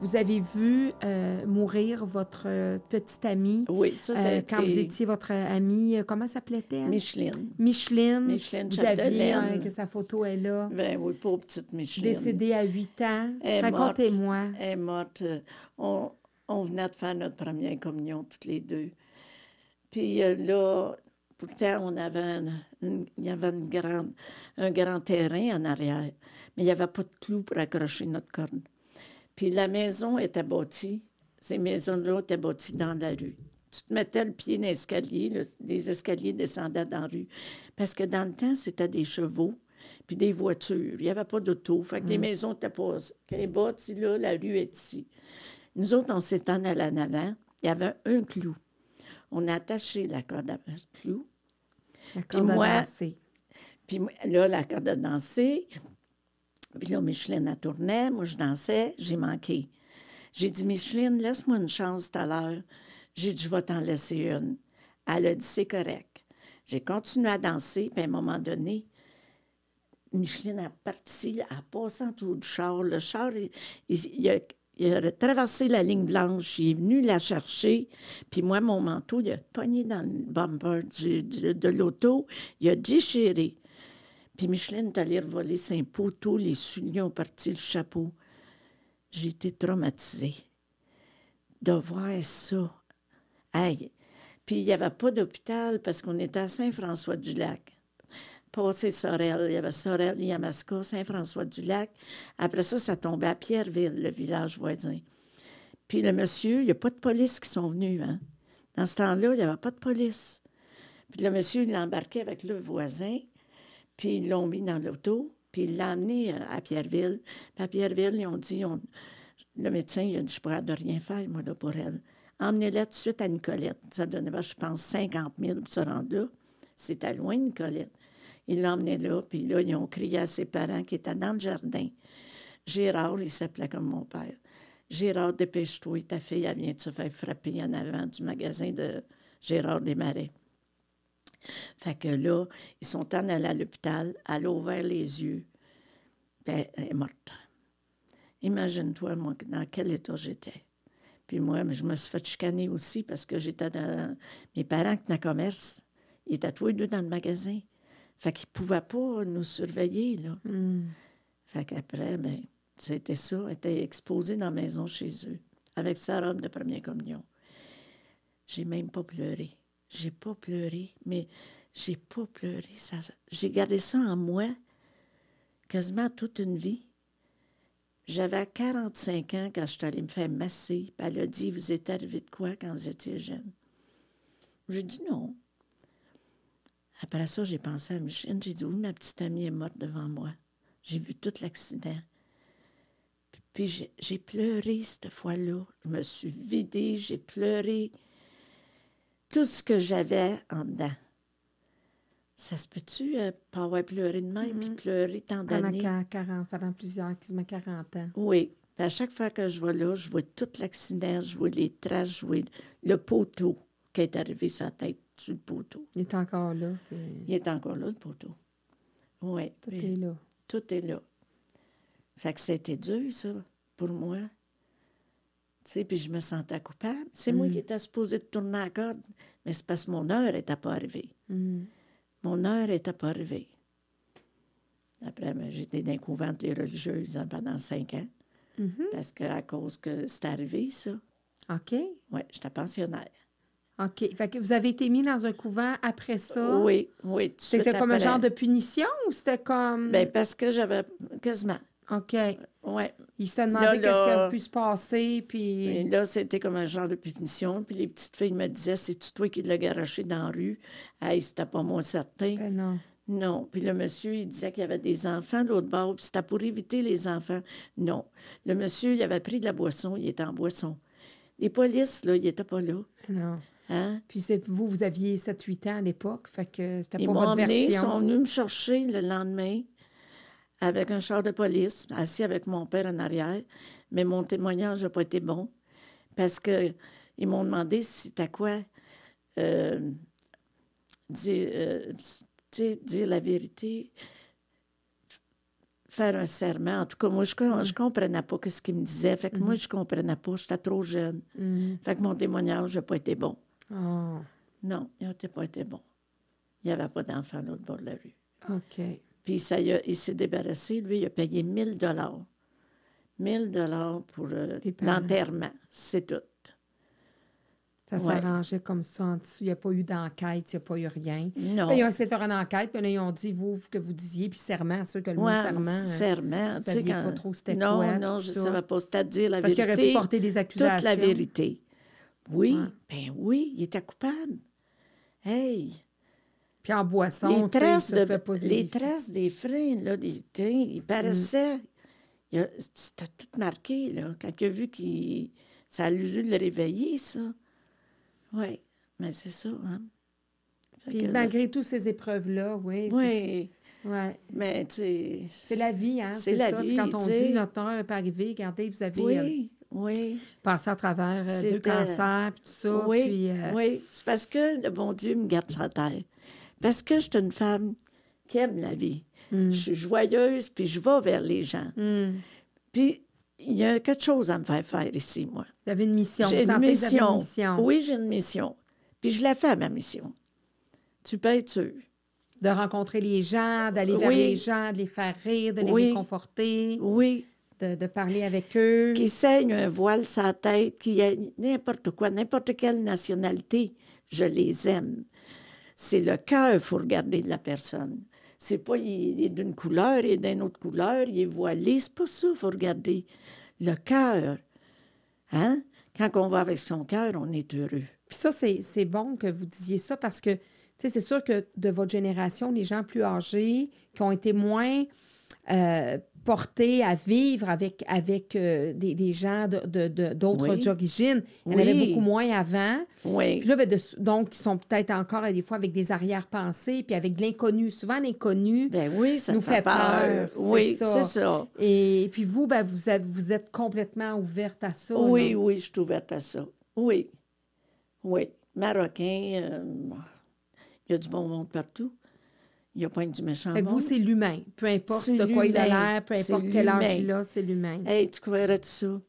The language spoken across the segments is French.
Vous avez vu euh, mourir votre euh, petite amie. Oui, ça, euh, c'est quand vous étiez votre amie, euh, comment s'appelait-elle? Micheline. Micheline. Micheline Vous aviez, que sa photo est là. Ben oui, pauvre petite Micheline. Décédée à 8 ans. Racontez-moi. Elle est morte. euh, On, on venait de faire notre première communion, toutes les deux. Puis euh, là, pourtant, on avait, une- il y avait une grande, un grand terrain en arrière, mais il n'y avait pas de clous pour accrocher notre corde. Puis la maison était bâtie, ces maisons-là étaient bâties dans la rue. Tu te mettais le pied dans l'escalier, les escaliers descendaient dans la rue. Parce que dans le temps, c'était des chevaux, puis des voitures. Il n'y avait pas d'auto. Fait que les maisons étaient pas... Quand les bâties là, la rue est ici. Nous autres, on s'est en allé en avant. Il y avait un clou. On a attaché la corde à clou. La corde à moi- danser. Puis là, la corde a dansé. Puis là, Micheline, elle tournait. Moi, je dansais. J'ai manqué. J'ai dit, Micheline, laisse-moi une chance tout à l'heure. J'ai dit, je vais t'en laisser une. Elle a dit, c'est correct. J'ai continué à danser. Puis à un moment donné, Micheline a parti, a passé en dessous du char. Le char, il, a, traversé la ligne blanche. Il est venu la chercher. Puis moi, mon manteau, il a pogné dans le bumper de l'auto. Il a déchiré. Puis Micheline est allée voler ses poteaux, les souliers ont parti, le chapeau. J'ai été traumatisée de voir ça. Puis il n'y avait pas d'hôpital parce qu'on était à Saint-François-du-Lac. Passé Sorel, il y avait Sorel, Yamaska, Saint-François-du-Lac. Après ça, ça tombait à Pierreville, le village voisin. Puis le monsieur, il n'y a pas de police qui sont venus. Hein? Dans ce temps-là, il n'y avait pas de police. Puis le monsieur, il l'a embarqué avec le voisin. Puis ils l'ont mis dans l'auto, puis il l'a amené à Pierreville. Puis à Pierreville, ils ont dit, le médecin, il a dit, je pourrais de rien faire, moi, là, pour elle. Emmenez-la tout de suite à Nicolette. Ça donnait, je pense, 50 000 pour se rendre là. C'était loin, Nicolette. Il l'a emmené là, puis là, ils ont crié à ses parents qui étaient dans le jardin. Gérard, il s'appelait comme mon père. Gérard, dépêche-toi, ta fille, elle vient de se faire frapper en avant du magasin de Gérard Desmarais. Fait que là, ils sont en allés à l'hôpital, elle a ouvert les yeux, elle est morte. Imagine-toi, moi, dans quel état j'étais. Puis moi, je me suis fait chicaner aussi parce que j'étais dans... Mes parents qui tenaient commerce, ils étaient tous les deux dans le magasin. Fait qu'ils ne pouvaient pas nous surveiller, là. Fait qu'après, ben, c'était ça. Elle était exposée dans la maison chez eux, avec sa robe de première communion. J'ai même pas pleuré. J'ai pas pleuré, mais j'ai pas pleuré. Ça, j'ai gardé ça en moi quasiment toute une vie. J'avais 45 ans quand je suis allée me faire masser. Elle a dit, vous êtes arrivé de quoi quand vous étiez jeune? J'ai dit non. Après ça, j'ai pensé à Micheline. J'ai dit, oui, ma petite amie est morte devant moi. J'ai vu tout l'accident. Puis j'ai pleuré cette fois-là. Je me suis vidée, j'ai pleuré tout ce que j'avais en dedans. Ça se peut-tu euh, pas avoir pleuré de même, puis pleurer tant Pendant, d'années? qua- 40, pendant plusieurs, quasiment 40 ans. Oui. Puis à chaque fois que je vais là, je vois tout l'accident, je vois les traces, je vois le poteau qui est arrivé sur la tête sur le poteau. Il est encore là. puis Il est encore là, le poteau. Oui. Tout est là. Tout est là. Fait que c'était dur, ça, pour moi. Sais, puis je me sentais coupable. C'est moi qui étais supposée de tourner la corde, mais c'est parce que mon heure n'était pas arrivée. Mm. Mon heure n'était pas arrivée. Après, ben, j'étais dans un couvent les religieuses hein, pendant cinq ans. Parce qu'à cause que c'est arrivé, ça. OK. Oui, j'étais pensionnaire. OK. Fait que vous avez été mis dans un couvent après ça? Oui, oui. C'était comme un genre de punition ou c'était comme. Ben, parce que j'avais quasiment. OK. Oui. Il se demandait Là, qu'est-ce qui a pu se passer, puis. Et là, c'était comme un genre de punition. Puis les petites filles me disaient C'est-tu toi qui l'as garoché dans la rue? Hey, c'était pas moi certain. Ben non. Non. Puis le monsieur, il disait qu'il y avait des enfants de l'autre bord, puis c'était pour éviter les enfants. Non. Le monsieur, il avait pris de la boisson, il était en boisson. Les polices, là, ils n'étaient pas là. Non. Hein? Puis vous, vous aviez 7-8 ans à l'époque, fait que c'était Ils pas votre emmené, ils version. sont venus me chercher le lendemain avec un char de police, assis avec mon père en arrière. Mais mon témoignage n'a pas été bon parce qu'ils m'ont demandé si c'était quoi euh, dire, euh, dire la vérité, faire un serment. En tout cas, moi, je ne comprenais pas ce qu'il me disait. Fait que moi, mm-hmm. je ne comprenais pas. J'étais trop jeune. Mm-hmm. Fait que mon témoignage n'a pas été bon. Oh. Non, il n'a pas été bon. Il n'y avait pas d'enfant à l'autre bord de la rue. OK. Puis ça, il, s'est débarrassé. Lui, il a payé 1000 dollars. 1000 dollars pour euh, l'enterrement. C'est tout. Ça s'arrangeait comme ça en dessous. Il n'y a pas eu d'enquête, il n'y a pas eu rien. Non. ils ont essayé de faire une enquête, puis là, ils ont dit, vous, que vous disiez, puis serment, sûr que le mot serment. Euh, serment. Tu sais, quand... pas trop c'était Non, quoi, non, je ne savais pas. C'est-à-dire la Parce vérité. Parce qu'il aurait pu porter des accusations. Toute la vérité. Oui, ben oui, il était coupable. Hey! Puis en boisson, les traces, de, les traces des freins, là, des trains, il paraissait. Mm. C'était tout marqué, là. Quand il a vu que ça a dû le réveiller, ça. Oui, mais c'est ça, hein. Puis malgré toutes ces épreuves-là, oui. Oui. Ouais. Mais, tu sais. C'est la vie, hein. C'est la vie. Quand on dit notre heure pas arrivé, regardez, vous avez. Oui. Euh, oui. Passé à travers euh, deux cancers, puis tout ça. Oui. Puis, euh, Oui. C'est parce que le bon Dieu me garde sa terre. Parce que je suis une femme qui aime la vie. Hmm. Je suis joyeuse, puis je vais vers les gens. Hmm. Puis il y a quelque chose à me faire faire ici, moi. Vous avez une mission. J'ai une, mission. une mission. Oui, j'ai une mission. Puis je la fais, ma mission. Tu peux être sûr. De rencontrer les gens, d'aller vers les gens, de les faire rire, de les réconforter. Oui. De, de, parler avec eux. Qui saigne un voile sa tête, qui a n'importe quoi, n'importe quelle nationalité, je les aime. C'est le cœur qu'il faut regarder de la personne. C'est pas il est d'une couleur et d'une autre couleur, il est voilé. C'est pas ça qu'il faut regarder. Le cœur. Hein? Quand on va avec son cœur, on est heureux. Puis ça, c'est bon que vous disiez ça parce que, tu sais, c'est sûr que de votre génération, les gens plus âgés, qui ont été moins euh, portés à vivre avec, avec euh, des, des, gens d'autres de, de, origines. Il y en avait beaucoup moins avant. Oui. Puis là, ben, donc, ils sont peut-être encore des fois avec des arrière-pensées, puis avec de l'inconnu. Souvent, l'inconnu ben oui, ça nous fait peur. Oui, c'est ça. Et, puis vous, ben, vous, êtes, vous êtes complètement ouverte à ça. Oui, oui, je suis ouverte à ça. Oui. Oui. Marocain, euh, il y a du bon monde partout. Il n'y a pas du méchant fait vous, c'est l'humain. Peu importe de quoi il a l'air, peu importe quel âge il a, c'est l'humain. Hey, tu croirais ça?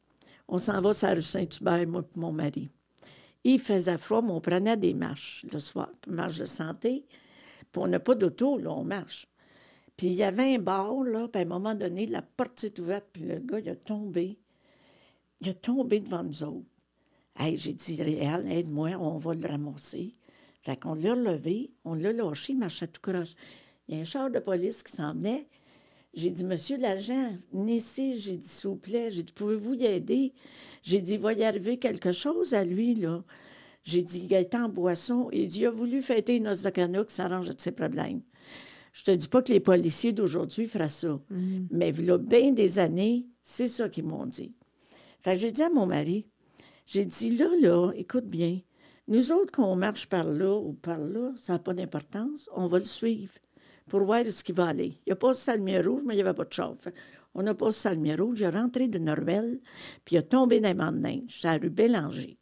On s'en va sur la rue Saint-Hubert, moi et mon mari. Il faisait froid, mais on prenait des marches le soir, marche de santé. Puis on n'a pas d'auto, là, on marche. Puis il y avait un bar, là, puis à un moment donné, la porte s'est ouverte, puis le gars, il a tombé. Il a tombé devant nous autres. Hey, j'ai dit, Réal, aide-moi, on va le ramasser. Fait qu'on l'a levé, on l'a lâché, il marchait tout croche. Il y a un char de police qui s'en venait. J'ai dit, Monsieur l'agent, venez ici. J'ai dit, s'il vous plaît, j'ai dit, pouvez-vous y aider? J'ai dit, il va y arriver quelque chose à lui, là. J'ai dit, il est en boisson. Il dit, il a voulu fêter une noce de canot qui s'arrange de ses problèmes. Je te dis pas que les policiers d'aujourd'hui feraient ça. Mm-hmm. Mais il y a bien des années, c'est ça qu'ils m'ont dit. Fait j'ai dit à mon mari, j'ai dit, là, là, écoute bien, nous autres, qu'on marche par là ou par là, ça n'a pas d'importance. On va le suivre pour voir où ce qui va aller. Il n'y a pas de lumière rouge, mais il n'y avait pas de chauffe. On n'a pas de lumière rouge. Il est rentré de Norvelle, puis il a tombé dans le banc de neige. C'est la rue Bélanger.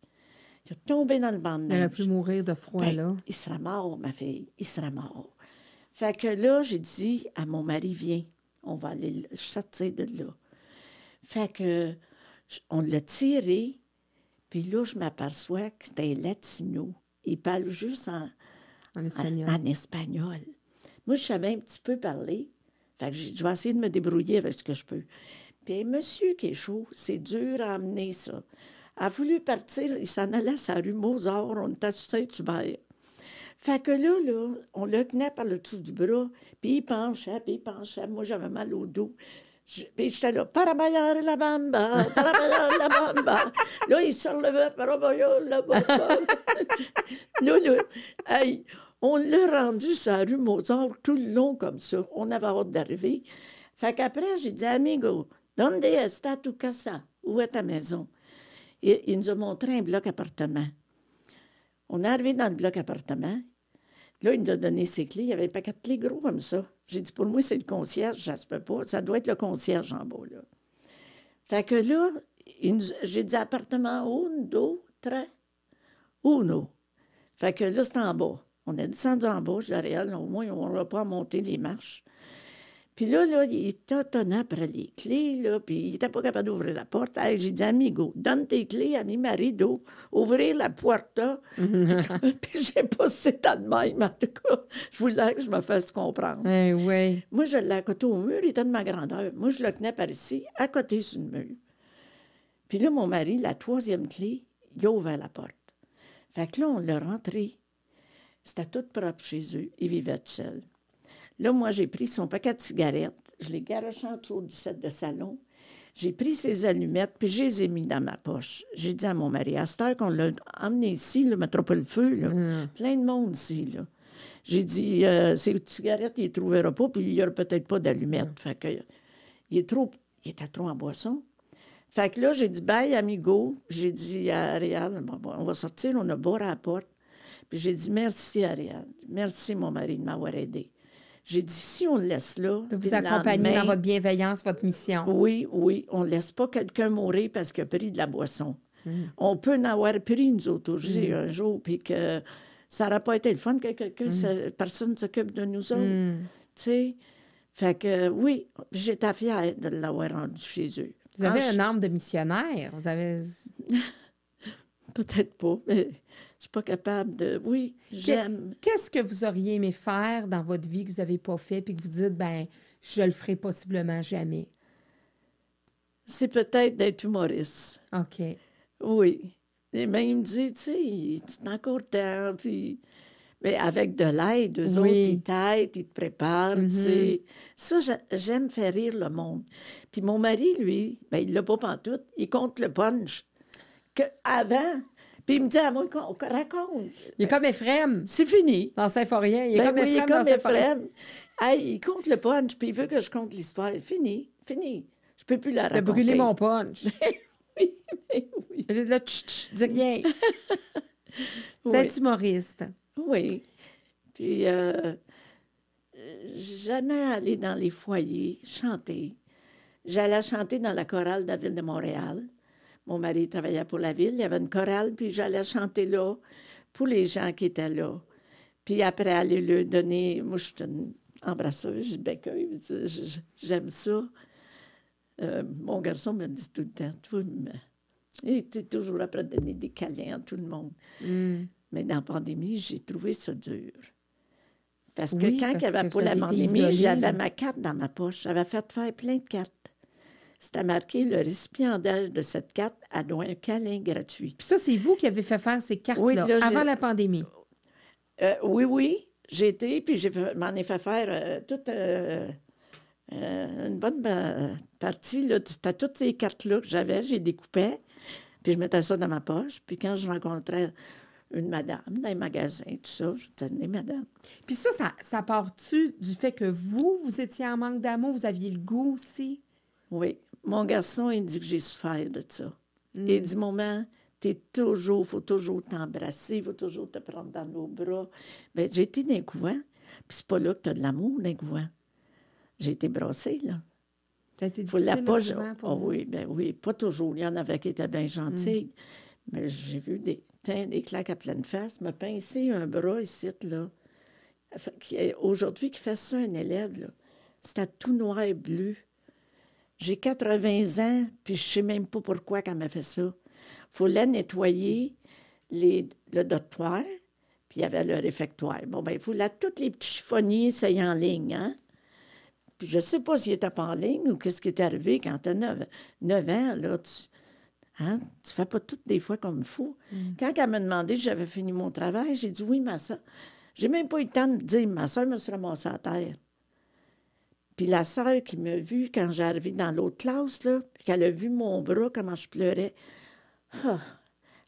Il a tombé dans le banc de neige. Il aurait pu mourir de froid, ben, là. Il sera mort, ma fille. Il sera mort. Fait que là, j'ai dit à mon mari, viens, on va aller sortir de là. Fait que on l'a tiré, puis là, je m'aperçois que c'était un latino. Il parle juste en, en espagnol. En, espagnol. Moi, je savais un petit peu parler. Fait que je vais essayer de me débrouiller avec ce que je peux. Puis un monsieur qui est chaud, c'est dur à amener ça. A voulu partir, il s'en allait à sa rue Mozart, on était sur Saint-Hubert. Fait que là, là, on le tenait par le dessous du bras, puis il penchait, puis il penchait. Moi, j'avais mal au dos. Puis j'étais là, parabayar la bamba, parabayar la bamba. Là, il se relevait, parabayar la bamba. là, là, hey, on l'a rendu sur la rue Mozart tout le long comme ça. On avait hâte d'arriver. Fait qu'après, j'ai dit, amigo, donde está tu casa? Où est ta maison? Et il nous a montré un bloc appartement. On est arrivé dans le bloc appartement. Là, il nous a donné ses clés. Il y avait un paquet de clés gros comme ça. J'ai dit, pour moi, c'est le concierge, ça se peut pas. Ça doit être le concierge en bas, là. Fait que là, j'ai dit appartement un, deux, trois, uno. Fait que là, c'est en bas. On est descendu en bas, je dis, au moins, on n'aura pas à monter les marches. Puis là, là, il tâtonnait après les clés, là, puis il n'était pas capable d'ouvrir la porte. j'ai dit, amigo, donne tes clés à mi marido, ouvrir la porte. puis j'ai passé tant de même, en tout cas. Je voulais que je me fasse comprendre. Eh oui. Moi, je l'ai à côté au mur, il était de ma grandeur. Moi, je le tenais par ici, à côté sur le mur. Puis là, mon mari, la troisième clé, il a ouvert la porte. Fait que là, on l'a rentré. C'était tout propre chez eux. Il vivait tout seul. Là, moi, j'ai pris son paquet de cigarettes, je l'ai garoché en dessous du set de salon. J'ai pris ses allumettes, puis je les ai mis dans ma poche. J'ai dit à mon mari, à cette heure qu'on l'a emmené ici, le feu, là. Mm. plein de monde ici. Là. J'ai dit, euh, ces cigarettes, il ne les trouvera pas, puis il n'y aura peut-être pas d'allumettes. Mm. Fait que, il, est trop, il était trop en boisson. Fait que là, j'ai dit, bye, amigo. J'ai dit à Ariel, on va sortir, on a la porte. Puis j'ai dit, merci, Ariel. Merci, mon mari, de m'avoir aidé. J'ai dit, si on le laisse là. De vous accompagner dans votre bienveillance, votre mission. Oui, oui. On ne laisse pas quelqu'un mourir parce qu'il a pris de la boisson. Hmm. On peut en avoir pris, nous autres, hmm. un jour, puis que ça n'aurait pas été le fun que quelqu'un, hmm. personne s'occupe de nous autres. Tu sais? Fait que, oui, j'étais fière de l'avoir rendu chez eux. Vous avez un âme de missionnaire. Vous avez. Peut-être pas, mais je suis pas capable de. Oui, j'aime. Qu'est-ce que vous auriez aimé faire dans votre vie que vous n'avez pas fait, puis que vous dites, ben, je le ferai possiblement jamais? C'est peut-être d'être humoriste. OK. Oui. Et même dit, tu sais, c'est encore temps, puis. Mais avec de l'aide, eux autres, ils t'aident, ils te préparent, tu sais. Mm-hmm. Ça, j'aime faire rire le monde. Puis mon mari, lui, ben, il l'a pas pantoute, il compte le punch. Que avant, puis il me dit à moi, raconte. Il est comme Ephraim. C'est fini. Dans Saint-Forien. Il est ben comme oui, Ephraim. Il est comme Ephraim. Hey, il compte le punch, puis il veut que je compte l'histoire. Fini, fini. Je peux plus la raconter. T'as brûlé mon punch. oui, mais oui. Là, tch, tch, dis rien. oui. D'être humoriste. Oui. Puis, euh, jamais aller dans les foyers chanter. J'allais chanter dans la chorale de la ville de Montréal. Mon mari travaillait pour la ville, il y avait une chorale, puis j'allais chanter là pour les gens qui étaient là. Puis après, aller leur donner. Moi, je suis une embrasseuse, je j'aime ça. Euh, mon garçon me dit tout le temps, tout, il était toujours après donner des câlins à tout le monde. Mm. Mais dans la pandémie, j'ai trouvé ça dur. Parce que quand il y avait pour la pandémie, j'avais ma carte dans ma poche. J'avais fait faire plein de cartes c'était marqué le récipiendaire de cette carte droit un câlin gratuit. Puis ça, c'est vous qui avez fait faire ces cartes-là avant la pandémie? Euh, oui, oui. J'ai été, puis je m'en ai fait faire euh, toute euh, une bonne partie. C'était toutes ces cartes-là que j'avais, j'ai découpé, puis je mettais ça dans ma poche. Puis quand je rencontrais une madame dans les magasins, tout ça, je tenais madame. Puis ça, ça, ça part-tu du fait que vous, vous étiez en manque d'amour, vous aviez le goût aussi? Oui. Mon garçon, il dit que j'ai souffert de ça. Il mm. dit, maman, t'es toujours, faut toujours t'embrasser, il faut toujours te prendre dans nos bras. Bien, j'ai été d'un couvent, puis c'est pas là que t'as de l'amour, d'un couvent. J'ai été brassée, là. T'as été faut la pas... oh, oui, ben oui, pas toujours. Il y en avait qui étaient bien gentils. Mm. Mais j'ai vu des, des claques à pleine face, me pincer un bras ici, là. Aujourd'hui, qui fait ça, un élève, là. C'était tout noir et bleu. J'ai 80 ans, puis je sais même pas pourquoi qu'elle m'a fait ça. Il fallait nettoyer les, le dortoir, puis il y avait le réfectoire. Bon, ben il fallait tous les petits chiffonniers s'aient en ligne, hein? Puis je sais pas s'il était pas en ligne ou qu'est-ce qui est arrivé quand tu as 9, ans, là, tu... Hein? Tu fais pas tout des fois comme il faut. Mm. Quand elle m'a demandé si j'avais fini mon travail, j'ai dit oui, ma soeur. J'ai même pas eu le temps de dire, ma soeur me sera ramassée à terre. Puis la sœur qui m'a vu quand j'arrivais dans l'autre classe, là, puis qu'elle a vu mon bras, comment je pleurais, ah,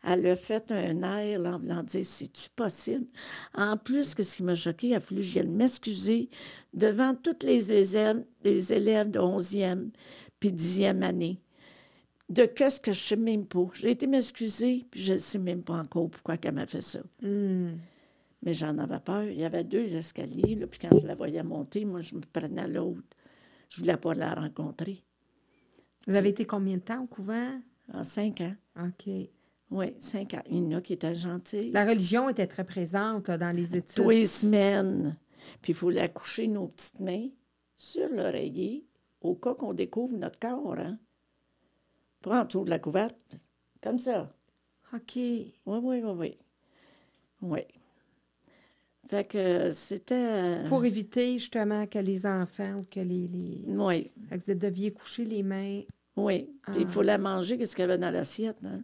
elle a fait un air en voulant dire C'est-tu possible? En plus, que ce qui m'a choqué, elle a voulu que j'aille m'excuser devant toutes les élèves, les élèves de 11e puis 10e année. De qu'est-ce que je ne sais même pas. J'ai été m'excuser, puis je ne sais même pas encore pourquoi elle m'a fait ça. Hmm. Mais j'en avais peur. Il y avait deux escaliers, là, puis quand je la voyais monter, moi, je me prenais à l'autre. Je voulais pas la rencontrer. Vous avez été combien de temps au couvent? En cinq ans. OK. Oui, cinq ans. Il y en a qui étaient gentils. La religion était très présente dans les études. Tous les semaines. Puis il faut la coucher nos petites mains sur l'oreiller au cas qu'on découvre notre corps. Hein? Pas en dessous de la couverte. Comme ça. OK. Oui, oui, oui, oui. Oui. Fait que c'était. Pour éviter justement que les enfants ou que les. les... Oui, Fait que vous deviez coucher les mains. oui. Puis il Ah. fallait manger qu'est-ce qu'il y avait dans l'assiette. Hein?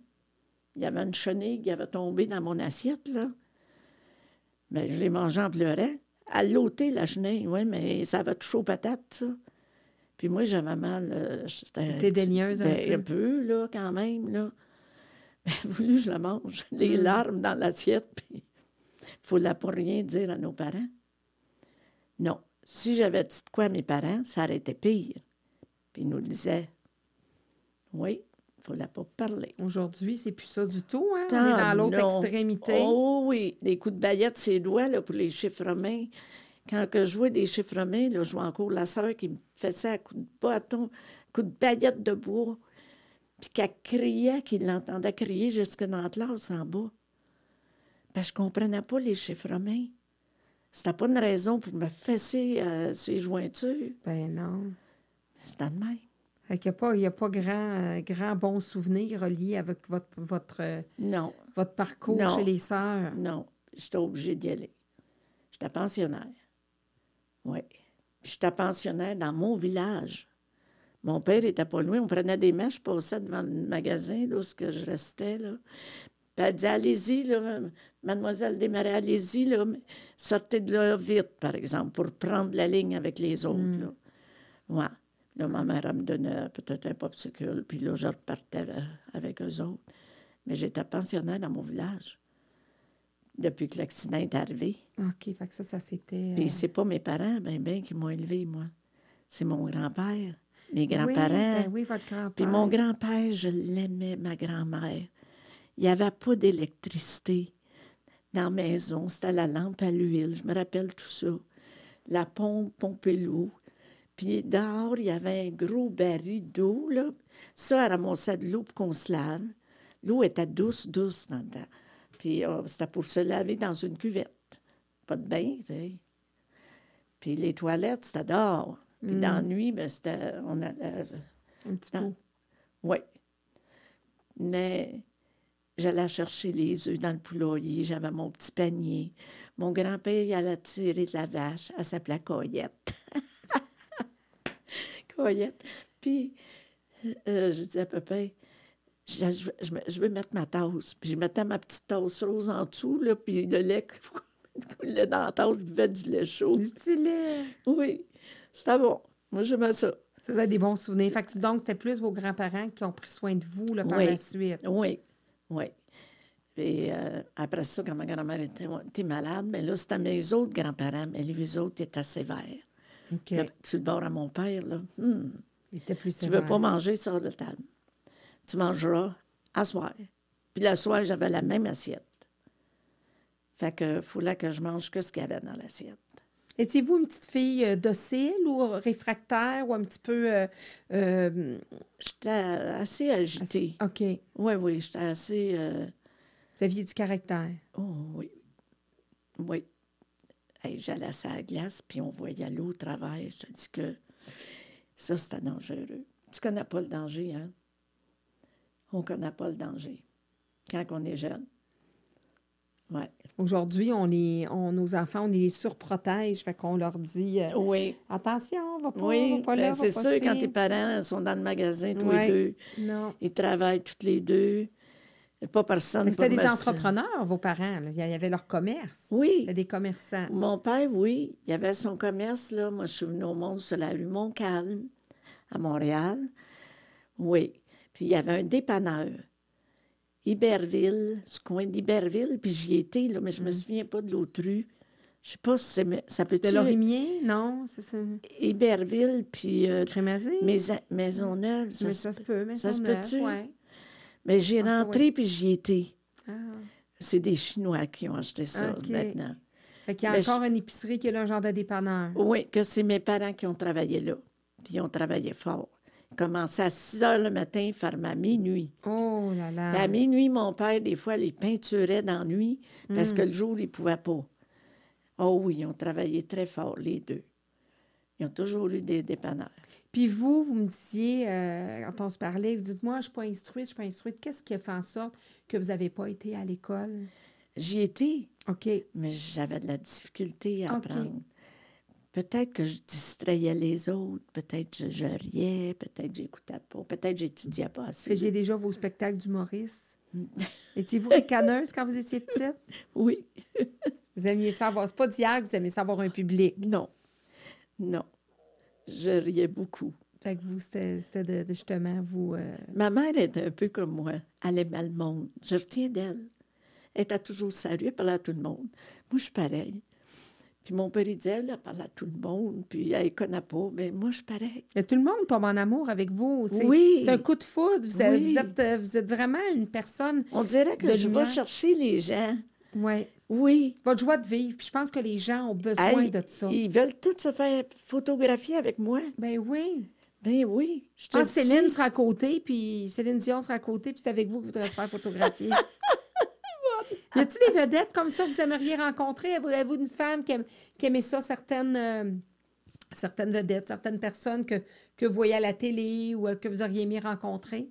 Il y avait une chenille qui avait tombé dans mon assiette, là. Mais je l'ai mangée en pleurant. Elle l'ôté, la chenille, oui, mais ça avait touché aux patates, ça. Puis moi, j'avais mal. euh, j'étais- T'es daigneuse un Ben, peu. un peu, là, quand même, là. Ben, voulu que je la mange. Les Mm. larmes dans l'assiette, puis il ne fallait pas rien dire à nos parents. Non. Si j'avais dit de quoi à mes parents, ça aurait été pire. Puis ils nous disaient, oui, il ne fallait pas parler. Aujourd'hui, c'est plus ça du tout. Hein? On est dans l'autre extrémité. Oh oui, des coups de baguette, ses doigts là, pour les chiffres romains. Quand que je jouais des chiffres romains, là, je vois encore la sœur qui me ça à coups de bâton, coups de baguette de bois, puis qu'elle criait, qu'il l'entendait crier jusque dans la classe en bas. Parce que je ne comprenais pas les chiffres romains. C'était pas une raison pour me fesser euh, ses jointures. Ben non. C'était de même. Qu'il n'y a pas, il y a pas grand, grand bon souvenir relié avec votre, votre, Non, votre parcours Non. chez les sœurs. non, j'étais obligée d'y aller. J'étais pensionnaire. Oui. J'étais pensionnaire dans mon village. Mon père était pas loin. On prenait des mèches, je passais devant le magasin, là, où je restais, là. Puis elle disait, allez-y, mademoiselle Desmarais, allez-y, là, sortez de là vite, par exemple, pour prendre la ligne avec les autres, là. Ouais. Là, ma mère, elle me donnait peut-être un popsicle, puis là, je repartais euh, avec eux autres. Mais j'étais pensionnaire dans mon village depuis que l'accident est arrivé. OK, fait que ça, ça c'était... Puis euh, c'est pas mes parents, ben, ben, qui m'ont élevé, moi. C'est mon grand-père, mes oui, grands-parents. ben oui, votre grand-père. Puis mon grand-père, je l'aimais, ma grand-mère. Il n'y avait pas d'électricité dans la maison. C'était la lampe à l'huile. Je me rappelle tout ça. La pompe pompait l'eau. Puis dehors, il y avait un gros baril d'eau. Là. Ça, elle ramassait de l'eau pour qu'on se lave. L'eau était douce, douce dans le temps. Puis euh, c'était pour se laver dans une cuvette. Pas de bain, tu sais. Puis les toilettes, c'était dehors. Puis dans la nuit, ben, c'était... On allait, Un petit dans- peu. oui. Mais j'allais chercher les œufs dans le poulailler, j'avais mon petit panier. Mon grand-père, il allait tirer de la vache, elle s'appelait Coyette. Coyette. Puis, euh, je disais à papa, je, je, je me- je veux mettre ma tasse. Puis je mettais ma petite tasse rose en dessous, là, puis le lait coulait dans la tasse, je buvais du lait chaud. Du stylet. Oui, c'était bon. Moi, j'aimais ça. Ça, vous des bons souvenirs. Fait que, donc, c'était plus vos grands-parents qui ont pris soin de vous là, par Oui. la suite. Oui, oui. Et euh, après ça, quand ma grand-mère était, était malade, mais là, c'était mes autres grands-parents, mais les autres étaient sévères. OK. Là, sur le bord à mon père, là, hum, Il était plus tu sévère. veux pas manger sur la table. Tu mangeras à soir. Puis le soir, j'avais la même assiette. Fait que fallait que je mange que ce qu'il y avait dans l'assiette. Étiez-vous une petite fille euh, docile ou réfractaire ou un petit peu... euh, euh, J'étais assez agitée. OK. Oui, oui, j'étais assez... euh, Vous aviez du caractère. Oh oui. Oui. Hey, J'allais à la glace, puis on voyait l'eau au travers. Je te dis que ça, c'était dangereux. Tu connais pas le danger, hein? On connaît pas le danger quand on est jeune. Aujourd'hui, on les, on, nos enfants, on les surprotège. Fait qu'on leur dit euh, Oui. attention, va pas, Oui, va pas là, ben, c'est sûr, quand tes parents sont dans le magasin, tous Ouais. les deux, Non. ils travaillent tous les deux. Il pas personne Mais C'était des entrepreneurs, vos parents. là. Il y avait leur commerce. Oui. C'était des commerçants. Mon père, oui, il avait son commerce, là. Moi, je suis venue au monde sur la rue Montcalm, à Montréal. Oui. Puis il y avait un dépanneur. Iberville, ce coin d'Iberville, puis j'y étais, là, mais je me souviens pas de l'autre rue. Je sais pas si c'est- ça peut De Lorimier, non? C'est ça. Iberville, puis euh? Maison- Maisonneuve. Mais Ça, ça se peut. mais ça se peut-tu? Ouais. Mais j'ai rentré, puis j'y étais. Ah. C'est des Chinois qui ont acheté ça maintenant. Fait qu'il y a Mais encore une épicerie qui est là, un genre de dépanneur. Oui, que c'est mes parents qui ont travaillé là. Puis ils ont travaillé fort. Ils commençaient à 6 heures le matin, ils fermaient à minuit. Oh là là. Puis à minuit, mon père, des fois, les peinturait dans la nuit parce que le jour, il ne pouvait pas. Oh oui, ils ont travaillé très fort, les deux. Ils ont toujours eu des dépanneurs. Puis vous, vous me disiez, euh, quand on se parlait, vous dites, moi, je ne suis pas instruite, je ne suis pas instruite. Qu'est-ce qui a fait en sorte que vous n'avez pas été à l'école? J'y étais, OK. mais j'avais de la difficulté à apprendre. Peut-être que je distrayais les autres, peut-être je, je riais, peut-être j'écoutais pas, peut-être j'étudiais pas Vous assez. faisiez déjà vos spectacles d'humoriste. Étiez-vous ricaneuse quand vous étiez petite? Oui, Vous aimiez savoir, c'est pas d'hier que vous aimiez savoir un public. non, non. Je riais beaucoup. Fait que vous, c'était de, de justement vous. euh, Ma mère était un peu comme moi. Elle aimait le monde. Je retiens d'elle. Elle était toujours sérieuse, elle parlait à tout le monde. Moi, je suis pareil. Puis mon père, il disait, elle, elle parle à tout le monde, puis connaît pas. Mais moi, je suis pareil. Mais tout le monde tombe en amour avec vous. Oui. c'est un coup de foudre. Vous, êtes- Oui. vous êtes, euh, vous êtes vraiment une personne. On dirait que je vais chercher les gens. Ouais. Oui. Votre joie de vivre. Puis je pense que les gens ont besoin Hey, de ça. Ils veulent tous se faire photographier avec moi. Ben oui. Ben oui. Je te Ah, le Céline sera à côté, puis Céline Dion sera à côté, puis c'est avec vous que vous voudrez se faire photographier. y a-t-il des vedettes comme ça que vous aimeriez rencontrer? Avez-vous une femme qui, aime- qui aimait ça, certaines, euh, certaines vedettes, certaines personnes que, que vous voyez à la télé ou euh, que vous auriez aimé rencontrer?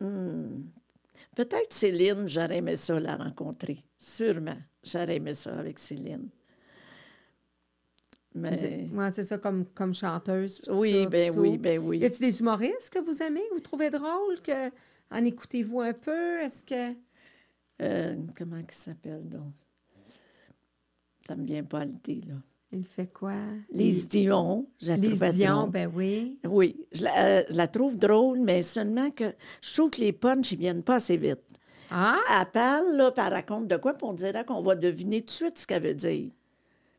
Hmm. Peut-être Céline, j'aurais aimé ça la rencontrer. Sûrement. J'aurais aimé ça avec Céline. Mais. Ouais, c'est ça, comme, comme chanteuse. Oui, ça, ben oui, ben oui. Y a-t-il des humoristes que vous aimez, vous trouvez drôle, que en écoutez-vous un peu? Est-ce que. Euh, comment il s'appelle donc? Ça me vient pas à l'idée, là. Il fait quoi? Lise Dion, je la Les Dion, drôle. ben oui. Oui, je la, euh, je la trouve drôle, mais seulement que je trouve que les punchs, ils viennent pas assez vite. Ah! Elle parle, là, puis elle raconte de quoi, puis on dirait qu'on va deviner tout de suite ce qu'elle veut dire.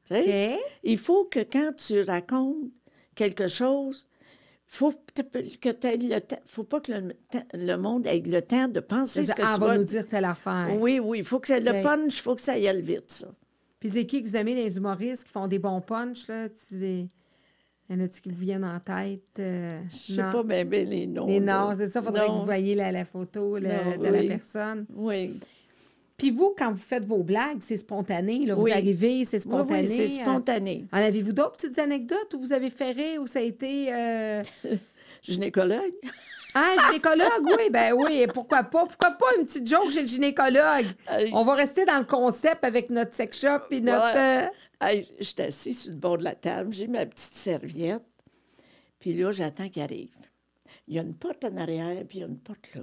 Tu sais? OK. Il faut que quand tu racontes quelque chose, faut que le faut pas que le, le monde ait le temps de penser ce que ah, tu va nous dire telle affaire. Oui, oui, il faut que ça, le punch, il faut que ça y aille vite, ça. Puis c'est qui que vous aimez les humoristes qui font des bons punchs, là? Tu les... Y en a-tu qui vous viennent en tête? Euh, Je sais pas bien les noms. Les noms, c'est ça. faudrait que vous voyiez la, la photo là, Non, de la personne. Oui. Puis vous, quand vous faites vos blagues, c'est spontané. Là, Oui. Vous arrivez, c'est spontané. oui, c'est euh, spontané. En avez-vous d'autres petites anecdotes où vous avez fait rire, où ça a été... euh, Gynécologue. Ah, gynécologue, oui, ben oui, et pourquoi pas? Pourquoi pas une petite joke chez le gynécologue? On va rester dans le concept avec notre sex shop et notre... Ouais. euh, Hey, J'étais assise sur le bord de la table, j'ai ma petite serviette, puis là, j'attends qu'il arrive. Il y a une porte en arrière, puis il y a une porte là.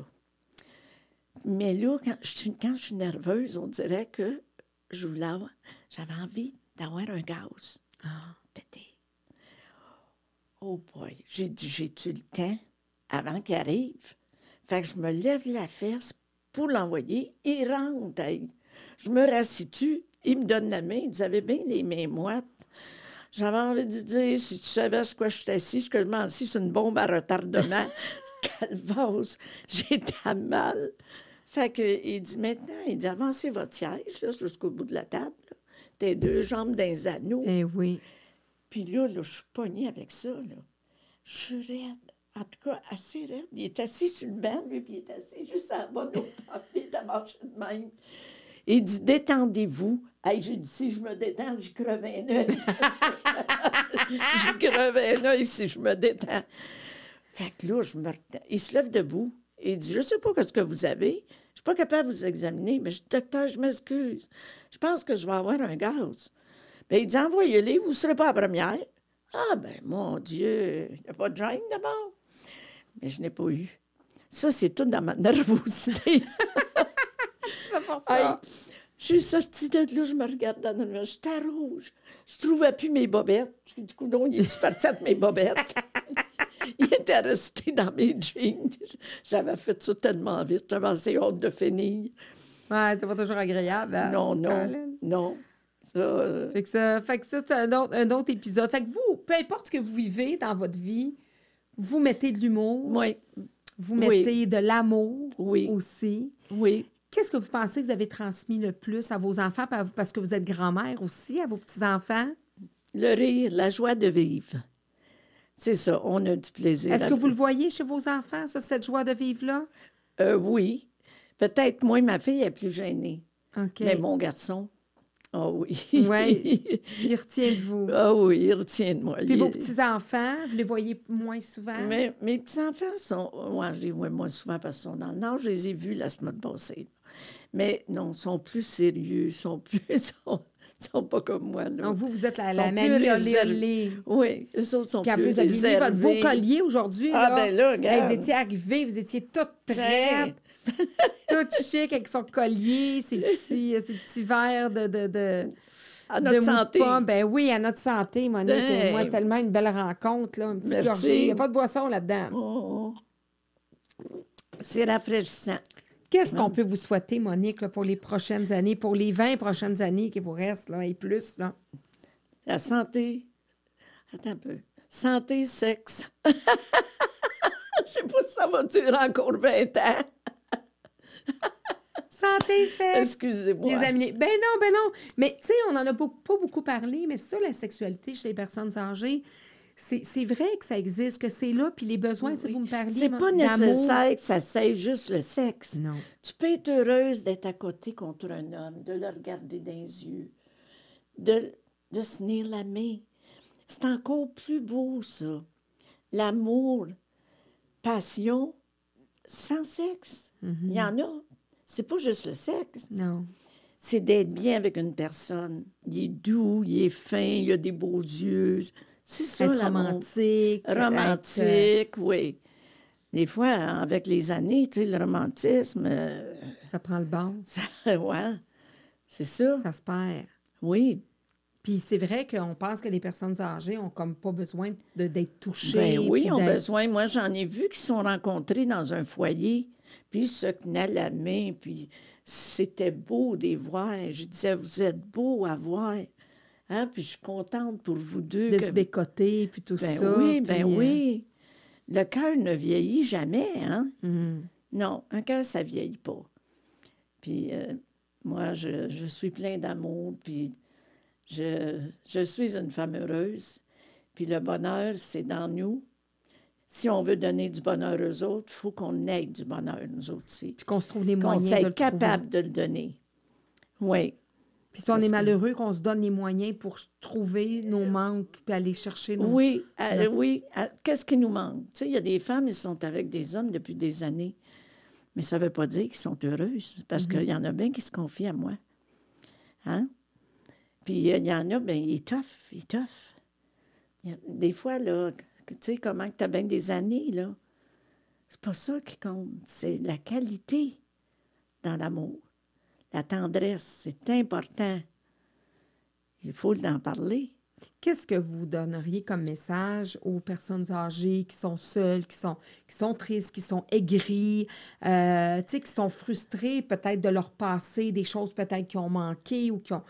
Mais là, quand je, suis- quand je suis nerveuse, on dirait que je voulais avoir- j'avais envie d'avoir un gaz. Pété. Oh boy, j'ai dit, j'ai-tu le temps avant qu'il arrive? Fait que je me lève la fesse pour l'envoyer. Il rentre. hey. Je me rassis-tu? Il me donne la main. Ils avaient bien les mains moites. J'avais envie de dire, si tu savais ce quoi je suis assis, que je m'en assis sur une bombe à retardement. Calvose, j'étais mal. Fait que, il dit maintenant, il dit avancez votre siège jusqu'au bout de la table. là. Tes deux jambes dans les anneaux. Eh oui. Puis là, là, je suis pognée avec ça. Là. Je suis raide. En tout cas, assez raide. Il est assis sur le banc, lui, puis il est assis juste à hauteur. puis Il est à marcher de même. Il dit Détendez-vous. Hey, j'ai dit Si je me détends, j'y creve un œil. j'y creve un œil si je me détends. Fait que là, je me retends. Il se lève debout. Il dit Je sais pas ce que vous avez. Je suis pas capable de vous examiner, mais je dis Docteur, je m'excuse. Je pense que je vais avoir un gaz. Bien, il dit Envoyez-les, vous ne serez pas la première. Ah, ben, mon Dieu, il n'y a pas de gêne d'abord. Mais je n'ai pas eu. Ça, c'est tout dans ma nervosité. C'est pour Hey, ça. je suis sortie de là, je me regarde dans le miroir, j'étais rouge. Je trouvais plus mes bobettes. Je dis, du coup, non, il est parti avec mes bobettes? il était resté dans mes jeans. J'avais fait ça tellement vite, j'avais assez hâte de finir. Ouais, c'est pas toujours agréable. hein, non, non, non. Ça, euh, Fait que ça, fait que ça c'est un autre, un autre épisode. Fait que vous, peu importe ce que vous vivez dans votre vie, vous mettez de l'humour, oui, vous oui. mettez de l'amour Oui. aussi. oui. Qu'est-ce que vous pensez que vous avez transmis le plus à vos enfants? Par- parce que vous êtes grand-mère aussi, à vos petits-enfants? Le rire, la joie de vivre. C'est ça, on a du plaisir. Est-ce que vous le voyez chez vos enfants, ça, cette joie de vivre-là? Euh, oui. Peut-être moi, ma fille est plus gênée. OK. Mais mon garçon, ah oui. Ouais. Il retient de vous. ah oui, il retient de moi. Puis Il- vos petits-enfants, vous les voyez moins souvent? Mais mes petits-enfants sont. Ouais, je les vois moins souvent parce qu'ils sont dans le Nord. Je les ai vus la semaine passée. Mais non, ils sont plus sérieux, ils sont plus. Sont, ils sont pas comme moi. Là. Donc, vous, vous êtes la, la mamie olé. Oui, eux autres sont Puis en plus vous avez mis votre beau collier aujourd'hui. Ah, là. ben là, Hey, regarde. Vous étiez arrivée, vous étiez toute Tiens. prête, toute chic avec son collier, ses petits, ses petits verres de, de, de, À notre de santé. Ben oui, à notre santé, Monique. Et moi, tellement une belle rencontre, là. Un petit Merci. gorgée. Il n'y a pas de boisson là-dedans. Oh, oh. C'est rafraîchissant. Qu'est-ce qu'on peut vous souhaiter, Monique, là, pour les prochaines années, pour les 20 prochaines années qui vous restent, là, et plus, là? La santé. Attends un peu. Santé, sexe. Je sais pas si ça va durer encore 20 ans. Santé, sexe, Excusez-moi. les amis. Ben non, ben non. Mais tu sais, on n'en a beau- pas beaucoup parlé, mais ça, la sexualité chez les personnes âgées, c'est c'est vrai que ça existe, que c'est là, puis les besoins, si vous me parliez C'est pas nécessaire que ça sert juste le sexe. Non. Tu peux être heureuse d'être à côté contre un homme, de le regarder dans les yeux, de, de se tenir la main. C'est encore plus beau, ça. L'amour, passion, sans sexe. Il y en a. C'est pas juste le sexe. Non. C'est d'être bien avec une personne. Il est doux, il est fin, il a des beaux yeux. C'est ça, Être romantique. être, euh, Romantique, oui. Des fois, avec les années, tu sais, le romantisme, euh, ça prend le bon, ça, ouais, c'est ça. ça se perd. Oui. Puis c'est vrai qu'on pense que les personnes âgées ont comme pas besoin de- d'être touchées. Ben oui, ont besoin. Moi, j'en ai vu qui se sont rencontrés dans un foyer, puis ils se tenaient la main, puis c'était beau de les voir. Je disais, vous êtes beaux à voir. Hein? Puis je suis contente pour vous deux. de que- se bécoter, puis tout Ben ça. oui, ben puis, euh, oui. Le cœur ne vieillit jamais, hein? mhm. Non, un cœur, ça vieillit pas. Puis euh, moi, je, je suis plein d'amour, puis je, je suis une femme heureuse. Puis le bonheur, c'est dans nous. Si on veut donner du bonheur aux autres, il faut qu'on ait du bonheur, nous autres aussi. Puis qu'on se trouve les Qu'on moyens soit de le capable de le donner. Oui. Puis si on est que- malheureux, qu'on se donne les moyens pour trouver nos manques, puis aller chercher nos... Oui, euh, oui. Qu'est-ce qui nous manque? Tu sais, il y a des femmes, ils sont avec des hommes depuis des années. Mais ça ne veut pas dire qu'ils sont heureuses, parce qu'il y en a bien qui se confient à moi. Hein? Puis euh, il y en a, bien, il est tough, il est tough. Il y a- des fois, là, que- tu sais, comment tu as bien des années, là, c'est pas ça qui compte. C'est la qualité dans l'amour. La tendresse, c'est important. Il faut en parler. Qu'est-ce que vous donneriez comme message aux personnes âgées qui sont seules, qui sont, qui sont tristes, qui sont aigries, euh, qui sont frustrées peut-être de leur passé, des choses peut-être qui ont manqué ou qui ont,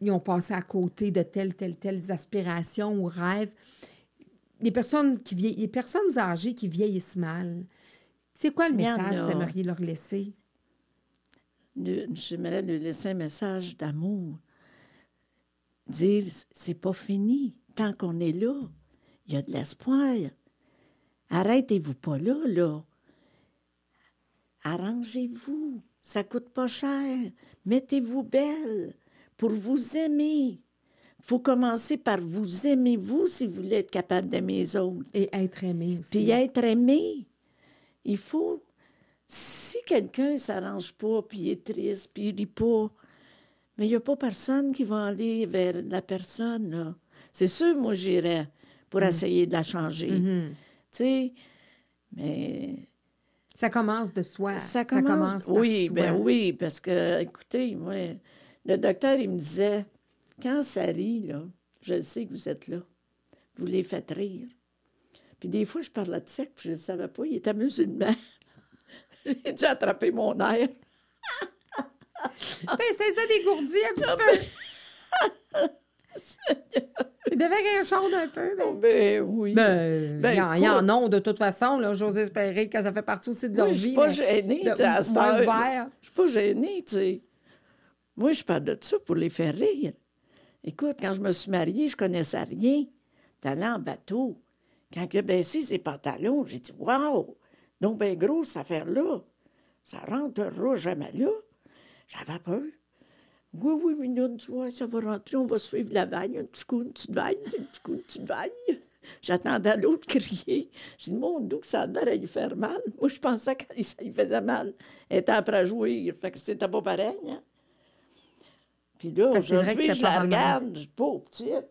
ils ont passé à côté de telles, telles, telles aspirations ou rêves? Les personnes, qui les personnes âgées qui vieillissent mal, c'est quoi le message que vous aimeriez leur laisser? De- j'aimerais lui laisser un message d'amour. Dire, c'est pas fini. Tant qu'on est là, il y a de l'espoir. Arrêtez-vous pas là, là. Arrangez-vous. Ça coûte pas cher. Mettez-vous belle pour vous aimer. faut commencer par vous aimer, vous, si vous voulez être capable d'aimer les autres. Et être aimé aussi. Puis être aimé. Il faut. Si quelqu'un ne s'arrange pas, puis il est triste, puis il rit pas, mais il n'y a pas personne qui va aller vers la personne. C'est sûr, moi, j'irais pour essayer de la changer. Mhm. Tu sais, mais Ça commence de soi. ça commence. par oui, soi. ben oui, parce que, écoutez, moi, le docteur, il me disait, quand ça rit, là, je le sais que vous êtes là, vous les faites rire. Puis des fois, je parlais de sec, puis je ne savais pas, il était musulman. J'ai dû attraper mon air. Ben, c'est ça, dégourdi un petit peu. Il devait chose un peu. Mais... Ben oui. Ben, Ben, il y en- il y en écoute. ont de toute façon. Là, j'ose espérer que ça fait partie aussi de leur Moi, je vie. suis pas gênée, de- à ouvert. Je suis pas gênée, tu sais. Moi, je parle de ça pour les faire rire. Écoute, quand je me suis mariée, je connaissais rien. T'allais en bateau. Quand il a baissé ses pantalons, j'ai dit Waouh! Donc, ben gros, cette affaire-là. Ça rentrera jamais là. J'avais peur. Oui, oui, mignonne, tu vois, ça va rentrer, on va suivre la vague. Un petit coup, une petite vague, un petit coup, une petite vague. J'attendais l'autre crier. J'ai dit, mon Dieu, que ça a l'air à lui faire mal. Moi, je pensais que ça lui faisait mal. Elle était après à jouer. Fait que c'était pas pareil, hein? Puis là, aujourd'hui, je la regarde, je suis pas petite.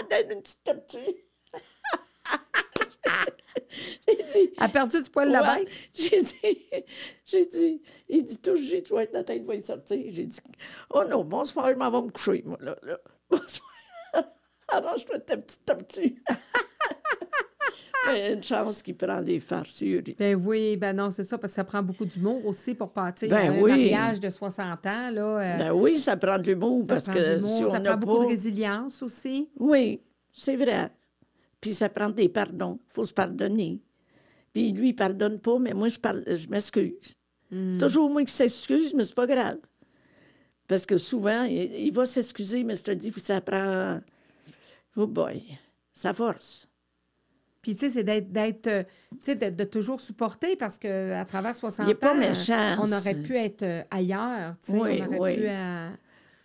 Elle donne une petite. J'ai dit, A perdu du poil de la Ouais. bête? J'ai dit, j'ai dit, il dit tout, j'ai tu vas être la tête va y sortir. J'ai dit, oh non, bonsoir, je m'en vais me coucher, moi, là. là. Bonsoir. Arrange-toi ta petite tortue. Une chance qu'il prend des farcures. Ben oui, ben non, c'est ça, parce que ça prend beaucoup d'humour aussi pour partir Ben un oui. mariage de 60 ans. Là, euh, Ben oui, ça prend de l'humour parce que si on ça prend beaucoup de résilience aussi. Oui, c'est vrai. Puis ça prend des pardons. Il faut se pardonner. Puis lui, il pardonne pas, mais moi, je, par- je m'excuse. C'est toujours moi qui s'excuse, mais c'est pas grave. Parce que souvent, il, il va s'excuser, mais je te dis que ça prend. Oh boy, ça force. Puis, tu sais, c'est d'être, d'être, euh, tu sais, de, toujours supporter parce qu'à travers 60 Il est pas ans, méchant, on aurait pu être euh, ailleurs. Oui, on aurait oui. pu. euh,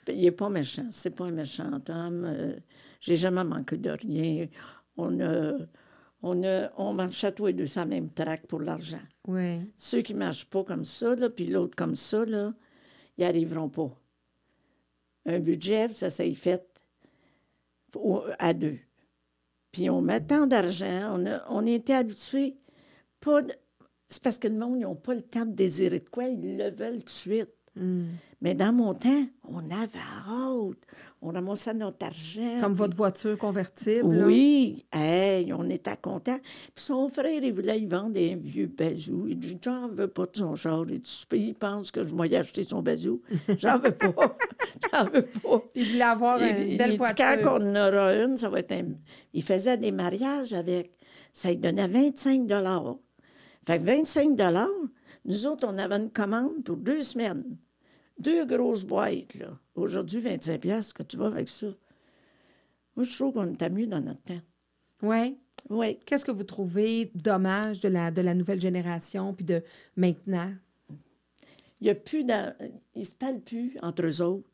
Il n'est pas méchant. C'est pas un méchant homme. J'ai jamais manqué de rien. On, a, on, marchait tous les deux sur la même traque pour l'argent. oui. Ceux qui ne marchent pas comme ça, là, puis l'autre comme ça, là, ils n'y arriveront pas. Un budget, ça s'est fait au- à deux. Puis on met tant d'argent, on, a, on était habitués. Pas de- C'est parce que le monde, ils n'ont pas le temps de désirer de quoi, ils le veulent tout de suite. Mm. Mais dans mon temps, on avait hâte. On ramassait notre argent. Comme puis- votre voiture convertible. là. oui, hey, on était contents. Puis son frère, il voulait y vendre un vieux bazou. Il dit J'en veux pas de son genre. Il dit Il pense que je vais y acheter son bazou? J'en veux pas. J'en veux pas. Il voulait avoir Il, une il belle dit voiture. Quand on aura une, ça va être un. Il faisait des mariages avec. Ça lui donnait 25 Fait que 25 nous autres, on avait une commande pour deux semaines. Deux grosses boîtes, là. Aujourd'hui, 25 piastres, que tu vas avec ça? Moi, je trouve qu'on était mieux dans notre temps. Oui. Oui. Qu'est-ce que vous trouvez dommage de la, de la nouvelle génération puis de maintenant? Il y a plus dans... Ils se parlent plus entre eux autres.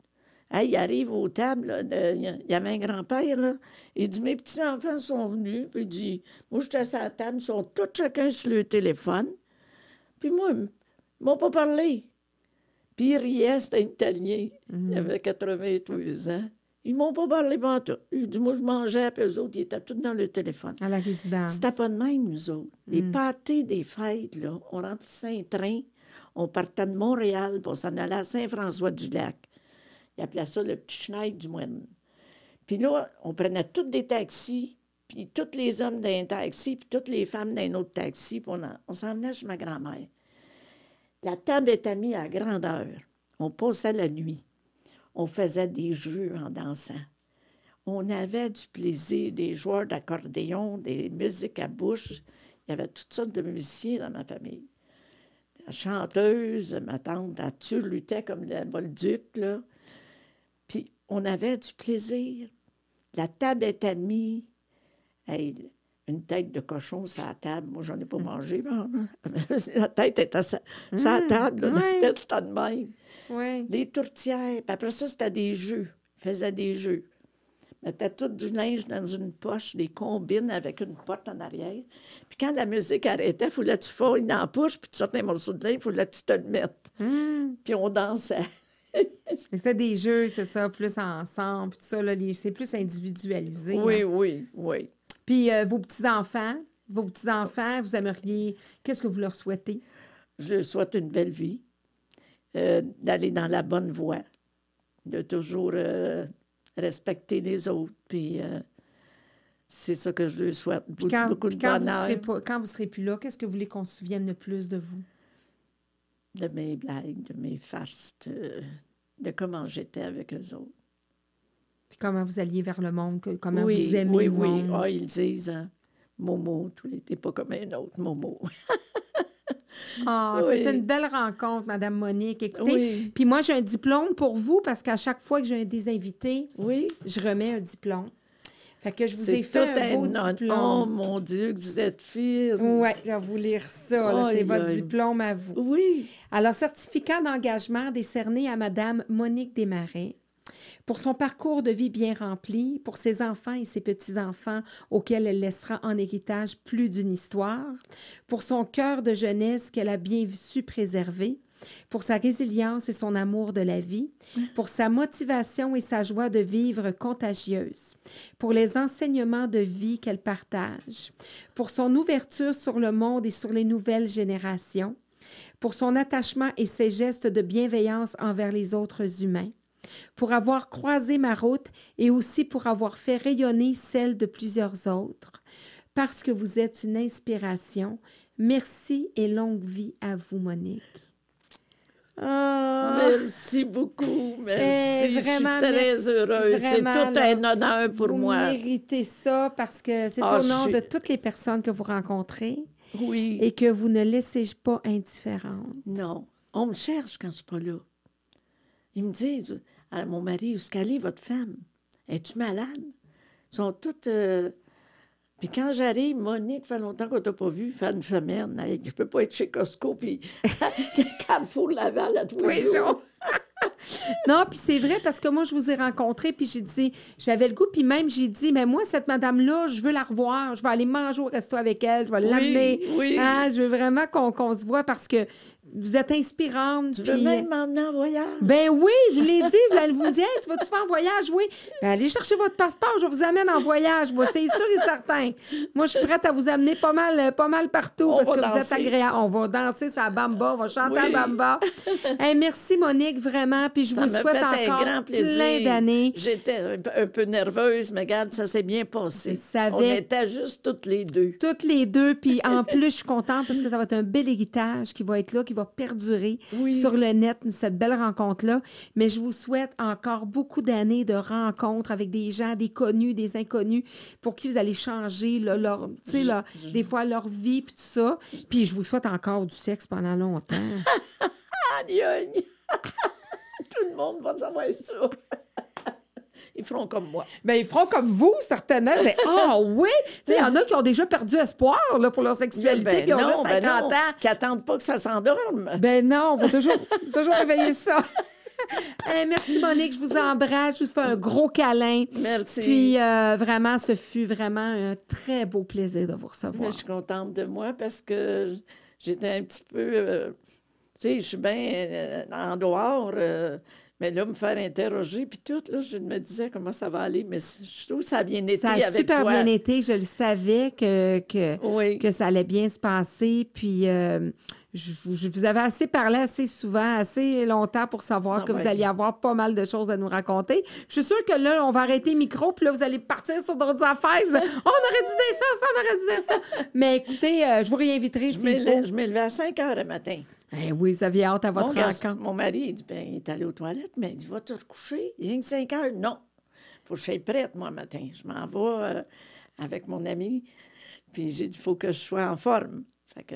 Hey, ils arrivent aux tables. là, de- Il il y avait un grand-père, là. Il dit Mes petits-enfants sont venus. Puis il dit Moi, j'étais à la table. Ils sont tous chacun sur le téléphone. Puis moi, ils m'ont pas parlé. Puis riait, c'était un Italien. Il avait 82 ans. Ils m'ont pas parlé pas tout. Dit Moi, je mangeais, puis eux autres, ils étaient tous dans le téléphone. À la résidence. C'était pas de même, nous autres. Les pâtés des fêtes, là, on remplissait un train, on partait de Montréal, puis on s'en allait à Saint-François-du-Lac. Ils appelaient ça le petit Schneid du Moine. Puis là, on prenait tous des taxis, puis tous les hommes d'un taxi, puis toutes les femmes d'un autre taxi, puis on, on s'en venait chez ma grand-mère. La table était mise à grandeur. On passait la nuit. On faisait des jeux en dansant. On avait du plaisir, des joueurs d'accordéon, des musiques à bouche. Il y avait toutes sortes de musiciens dans ma famille. La chanteuse, ma tante, elle turlutait comme le bolduc, là. Puis on avait du plaisir. La table était mise. Une tête de cochon sur la table. Moi, j'en ai pas mangé. mais la tête était sur sur la table. là, ouais. De même. Oui. Les tourtières. Puis après ça, c'était des jeux. Ils faisaient des jeux. Ils mettaient tout du linge dans une poche, des combines avec une porte en arrière. Puis quand la musique arrêtait, il fallait que tu fasses dans la poche, puis tu sortais un morceau de linge, il fallait que tu te le mettes. Hum. Puis on dansait. C'était des jeux, c'est ça, plus ensemble, puis tout ça, c'est plus individualisé. oui, hein. oui, oui. Puis euh, vos petits-enfants, vos petits-enfants, vous aimeriez, qu'est-ce que vous leur souhaitez? Je leur souhaite une belle vie, euh, d'aller dans la bonne voie, de toujours euh, respecter les autres. Puis c'est ça que je leur souhaite. Quand, beaucoup de quand vous bonheur. serez pas, quand vous serez plus là, qu'est-ce que vous voulez qu'on se souvienne le plus de vous? de mes blagues, de mes farces, de, de comment j'étais avec eux autres. Puis comment vous alliez vers le monde, que- comment oui, vous aimez oui, le oui. monde. Ah, ils disent, hein, Momo, n'étais pas comme un autre, Momo. Ah, Oui. c'était une belle rencontre, Madame Monique. Écoutez, Oui. puis moi, j'ai un diplôme pour vous parce qu'à chaque fois que j'ai des invités, Oui. je remets un diplôme. Fait que je vous ai fait un beau honneur. Oh, diplôme. mon Dieu, que vous êtes fine. Oui, je vais vous lire ça. C'est votre diplôme à vous. Oui. Alors, certificat d'engagement décerné à Madame Monique Desmarais pour son parcours de vie bien rempli, pour ses enfants et ses petits-enfants auxquels elle laissera en héritage plus d'une histoire, pour son cœur de jeunesse qu'elle a bien su préserver, pour sa résilience et son amour de la vie, pour sa motivation et sa joie de vivre contagieuse, pour les enseignements de vie qu'elle partage, pour son ouverture sur le monde et sur les nouvelles générations, pour son attachement et ses gestes de bienveillance envers les autres humains, pour avoir croisé ma route et aussi pour avoir fait rayonner celle de plusieurs autres, parce que vous êtes une inspiration. Merci et longue vie à vous, Monique. Ah, Merci beaucoup. Merci. Eh, vraiment, je suis très merci, heureuse. C'est tout là. un honneur pour vous moi. méritez ça parce que c'est Ah, au nom suis- de toutes les personnes que vous rencontrez Oui. et que vous ne laissez pas indifférentes. Non. On me cherche quand je suis pas là. Ils me disent à mon mari, où est-ce qu'elle est, votre femme? Es-tu malade? Ils sont toutes. euh, Puis quand j'arrive, Monique, fait longtemps qu'on t'a pas vu, fait une semaine. Hey, je peux pas être chez Costco, puis Carrefour Laval à tous les jours. Non, puis c'est vrai parce que moi, je vous ai rencontré, puis j'ai dit, j'avais le goût, puis même j'ai dit, mais moi, cette madame-là, je veux la revoir, je vais aller manger au resto avec elle, je vais l'amener. oui. Ah, je veux vraiment qu'on qu'on se voit parce que vous êtes inspirante. Tu veux même m'emmener en voyage? Ben oui, je l'ai dit. Vous, allez- vous me dites, Hey, tu vas-tu faire un voyage? Oui. Ben allez chercher votre passeport, je vous amène en voyage. Moi, c'est sûr et certain. Moi, je suis prête à vous amener pas mal, euh, pas mal partout On parce que vous êtes agréable. On va danser sa bamba, on va chanter Oui. à bamba. Hey, merci, Monique, vraiment. Puis je Ça vous souhaite fait encore un grand plaisir. plein d'années. J'étais un, peu- un peu nerveuse, mais regarde, ça s'est bien passé. Je savais. On était juste toutes les deux. Toutes les deux. Puis en plus, je suis contente parce que ça va être un bel héritage qui va être là, qui va perdurer Oui. sur le net, cette belle rencontre-là. Mais je vous souhaite encore beaucoup d'années de rencontres avec des gens, des connus, des inconnus, pour qui vous allez changer là, leur, tu sais, là, des fois leur vie, puis tout ça. Puis je vous souhaite encore du sexe pendant longtemps. Tout le monde va savoir ça. Ils feront comme moi. Bien, Ben, ils feront comme vous, certainement. C'est, Ah oui! Tu sais, il y en a qui ont déjà perdu espoir là, pour leur sexualité, Ben puis ils ont non, juste ben 50 non, ans. Qui attendent pas que ça s'endorme. Ben non, on va toujours, toujours réveiller ça. Merci Monique, je vous embrasse, je vous fais un gros câlin. Merci. Puis euh, vraiment, ce fut vraiment un très beau plaisir de vous Mais recevoir. je suis contente de moi parce que j'étais un petit peu. euh, tu sais, je suis bien euh, en dehors. Mais là, me faire interroger, puis tout, là, je me disais comment ça va aller. Mais je trouve que ça a bien été Ça a avec super toi. bien été, je le savais que, que, Oui. que ça allait bien se passer. Puis euh, je, vous- je vous avais assez parlé assez souvent, assez longtemps pour savoir Ça que vous alliez avoir pas mal de choses à nous raconter. Je suis sûre que là, on va arrêter le micro, puis là, vous allez partir sur d'autres affaires. On aurait dû dire ça, ça, on aurait dû dire ça. Mais écoutez, euh, je vous réinviterai Je faut. m'ai levée à 5 heures le matin. Eh oui, vous aviez hâte à votre Mon, rencontre. mon mari, il dit, ben, il est allé aux toilettes, mais il dit, va te recoucher. Il que 5 heures. Non. faut que je sois prête, moi, matin. Je m'en vais euh, avec mon ami. Puis j'ai dit, il faut que je sois en forme. Fait que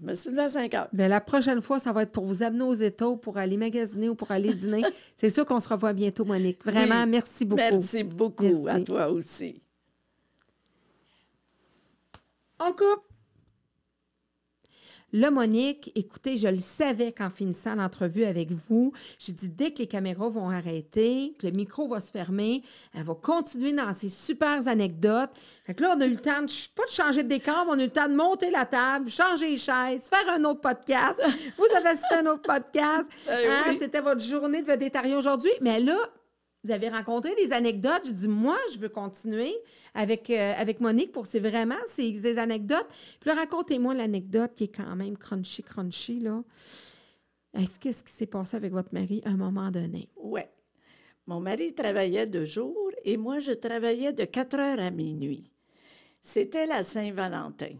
je me suis levée à 5 heures. Bien, la prochaine fois, ça va être pour vous amener aux états, ou pour aller magasiner ou pour aller dîner. C'est sûr qu'on se revoit bientôt, Monique. Vraiment, Oui. merci beaucoup. Merci beaucoup à toi aussi. On coupe. Là, Monique, écoutez, je le savais qu'en finissant l'entrevue avec vous, j'ai dit dès que les caméras vont arrêter, que le micro va se fermer, elle va continuer dans ses super anecdotes. Fait que là, on a eu le temps, de, pas de changer de décor, mais on a eu le temps de monter la table, changer les chaises, faire un autre podcast. Vous avez assisté à un autre podcast. Eh Hein, oui. C'était votre journée de végétarien aujourd'hui. Mais là, vous avez rencontré des anecdotes. Je dis, moi, je veux continuer avec, euh, avec Monique pour c'est vraiment des anecdotes. Puis là, racontez-moi l'anecdote qui est quand même crunchy, crunchy, là. Est-ce- Qu'est-ce qui s'est passé avec votre mari à un moment donné? Oui. Mon mari travaillait de jour et moi, je travaillais de 4 heures à minuit. C'était la Saint-Valentin.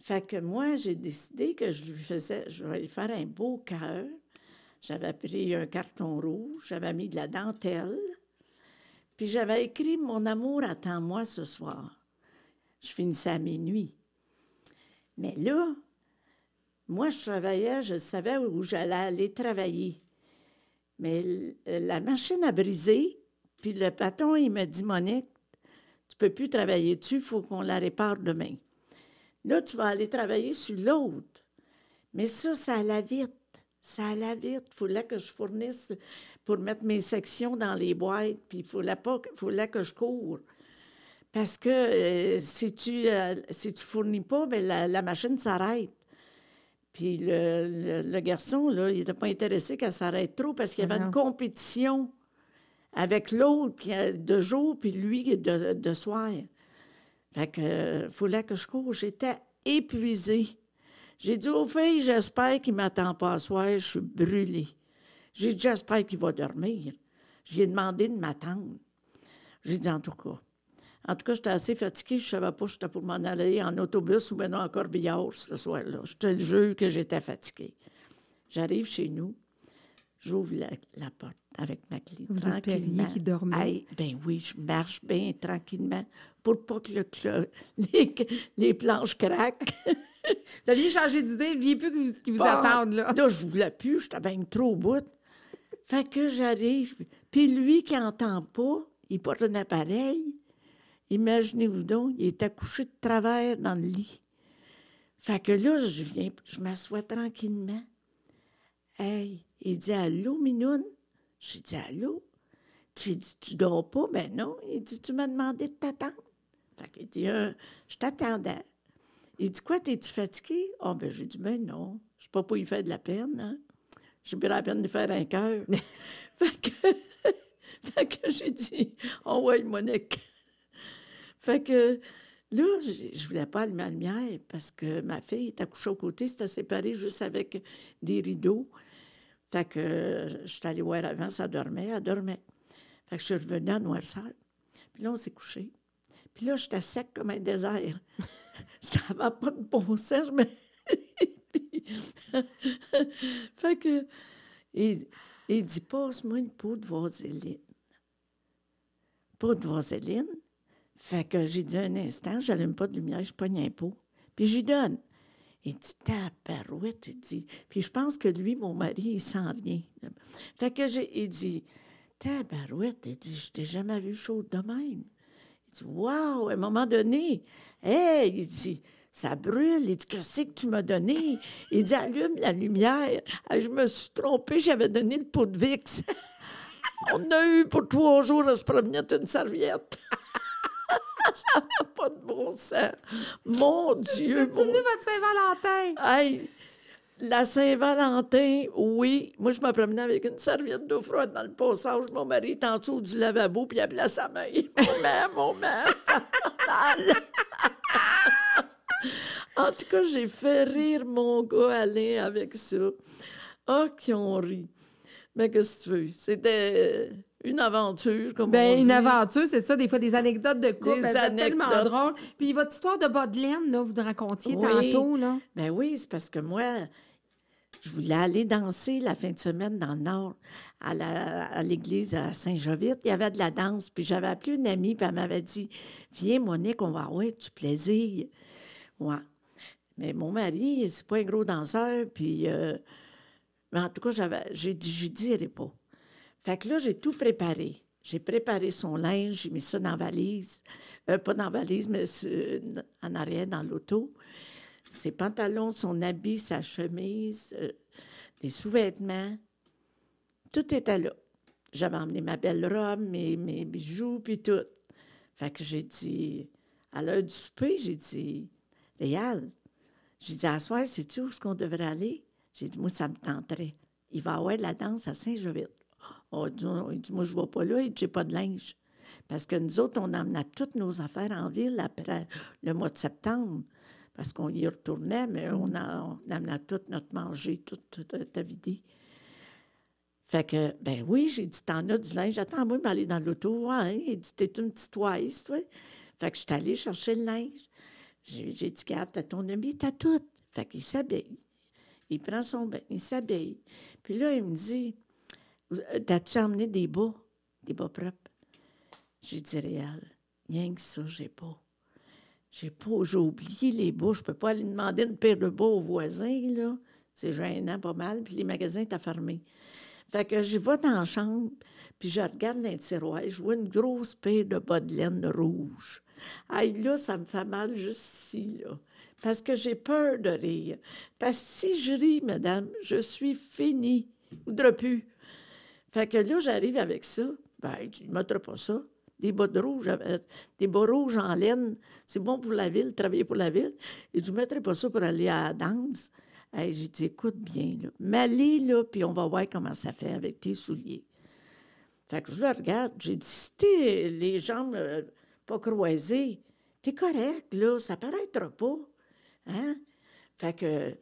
Fait que moi, j'ai décidé que je lui faisais, je vais lui faire un beau cœur. J'avais pris un carton rouge, j'avais mis de la dentelle, Puis j'avais écrit Mon amour attend-moi ce soir. Je finissais à minuit. Mais là, moi, je travaillais, je savais où j'allais aller travailler. Mais la machine a brisé, puis le patron, il m'a dit Monique, tu peux plus travailler dessus, il faut qu'on la répare demain. Là, tu vas aller travailler sur l'autre. Mais ça, ça allait vite. Ça allait vite. Il fallait que je fournisse pour mettre mes sections dans les boîtes, puis il fallait, pas, fallait que je cours. Parce que euh, si tu ne euh, si tu fournis pas, bien, la, machine s'arrête. Puis le, garçon, là, il n'était pas intéressé qu'elle s'arrête trop parce qu'il y avait une compétition avec l'autre de jour, puis lui de, de soir. Fait que euh, fallait que je cours. J'étais épuisée. J'ai dit aux filles, j'espère qu'il ne m'attend pas à soir, je suis brûlée. J'ai dit, j'espère qu'il va dormir. J'ai demandé de m'attendre. J'ai dit, en tout cas. En tout cas, j'étais assez fatiguée. Je ne savais pas si j'étais pour m'en aller en autobus ou bien en corbillard ce soir-là. Je te jure que j'étais fatiguée. J'arrive chez nous. J'ouvre la, porte avec ma clé. Vous tranquillement. qu'il dormait? ben oui, je marche bien tranquillement pour pas que le, les, les, planches craquent. vous aviez changé d'idée, il n'y plus qui vous, qui vous attendent, là. Là, je voulais plus, j'étais bien trop au bout. Fait que j'arrive, puis lui qui n'entend pas, il porte un appareil. Imaginez-vous donc, il est accouché de travers dans le lit. Fait que là, je viens, je m'assois tranquillement. Hey, il dit Allô, Minoune? J'ai dit Allô? Tu dit Tu dors pas? Ben non. Il dit Tu m'as demandé de t'attendre. Fait qu'il dit euh, Je t'attendais. Il dit Quoi, t'es-tu fatigué? Ah, oh, ben j'ai dit Ben non. Je sais pas pour y faire de la peine. Hein? J'ai pas la peine de faire un cœur. fait que, fait que j'ai dit ouais, Monique. fait que là, je voulais pas allumer la lumière parce que ma fille était couchée au côté, c'était séparé juste avec des rideaux. Fait que je suis allée voir avant, ça dormait, elle dormait. Fait que je suis revenue à Noirceur. Puis là, on s'est couché. Puis là, j'étais sec comme un désert. ça va pas de bon sens, mais... fait que... Il, il dit, passe-moi une peau de vaseline. Peau de vaseline? Fait que j'ai dit un instant, j'allume pas de lumière, je pogne un pot. Puis j'y donne. Il dit, tabarouette, il dit. Puis je pense que lui, mon mari, il sent rien. Fait que j'ai, il dit, tabarouette, il dit, je t'ai jamais vu chaud de même. Dit, wow, à un moment donné, hey, il dit, ça brûle. Il dit, qu'est-ce que tu m'as donné? Il dit, allume la lumière. je me suis trompée, j'avais donné le pot de VIX. On a eu pour trois jours à se promener une serviette. ça n'a pas de bon sens. Mon Dieu. C'est mon... votre Saint-Valentin? La Saint-Valentin, oui. Moi, je me promenais avec une serviette d'eau froide dans le passage. Mon mari est en dessous du lavabo, puis il appelait sa mère. Mère, mon mère. en tout cas, j'ai fait rire mon gars Alain avec ça. Ah, oh, qui ont ri. Mais qu'est-ce que tu veux? C'était une aventure, comme ben, on dit. Une aventure, c'est ça, des fois des anecdotes de couple. C'est tellement drôle. Puis votre histoire de bas là, vous nous racontiez tantôt. Là. Ben oui, c'est parce que moi, je voulais aller danser la fin de semaine dans le Nord, à l'église à, Saint-Jovite. Il y avait de la danse. Puis j'avais appelé une amie, puis elle m'avait dit Viens, Monique, on va avoir du plaisir. Mais mon mari, c'est pas un gros danseur, puis. Euh, mais en tout cas, j'ai dit, je dirai pas. Fait que là, j'ai tout préparé. J'ai préparé son linge, j'ai mis ça dans la valise. Euh, pas dans la valise, mais en arrière, dans l'auto. Ses pantalons, son habit, sa chemise, euh, des sous-vêtements. Tout était là. J'avais emmené ma belle robe, mes, bijoux, puis tout. Fait que j'ai dit, à l'heure du souper, j'ai dit, Léal, j'ai dit, à soir, sais-tu où est-ce qu'on devrait aller? J'ai dit, moi, ça me tenterait. Il va avoir de la danse à Saint-Jovite. Oh, il dit, moi, je ne vais pas là, et j'ai pas de linge. Parce que nous autres, on amenait toutes nos affaires en ville après le mois de septembre. Parce qu'on y retournait, mais on, mm. a, on amenait tout notre manger, tout, tout, tout vidé. Fait que, ben oui, j'ai dit, t'en as du linge. Attends-moi, je aller dans l'auto. Ouais, il dit, t'es une petite toise, toi. Fait que je suis allée chercher le linge. J'ai dit, garde, t'as ton ami, t'as tout. Fait qu'il s'habille. Il prend son bain, il s'habille. Puis là, il me dit, T'as-tu emmené des bas, des bas propres? J'ai dit, réel, rien que ça, j'ai pas. J'ai oublié les bouts. Je peux pas aller demander une paire de bas aux voisins, là. C'est gênant pas mal. Puis les magasins étaient fermés. Fait que je vais dans la chambre, puis je regarde dans le tiroir, je vois une grosse paire de bas de laine rouge. Aïe, là, ça me fait mal juste ici, là. Parce que j'ai peur de rire. Parce que si je ris, madame, je suis finie. Ou plus. Fait que là, j'arrive avec ça. Ben, tu ne mettras pas ça. Des bas de rouge, euh, des bas rouges en laine, c'est bon pour la ville, travailler pour la ville. Et je ne mettrai pas ça pour aller à la danse. j'ai dit, écoute bien, là, m'aller, là, puis on va voir comment ça fait avec tes souliers. Fait que je le regarde, j'ai dit, si t'es les jambes euh, pas croisées, t'es correct, là, ça paraîtra pas. Hein? Fait que,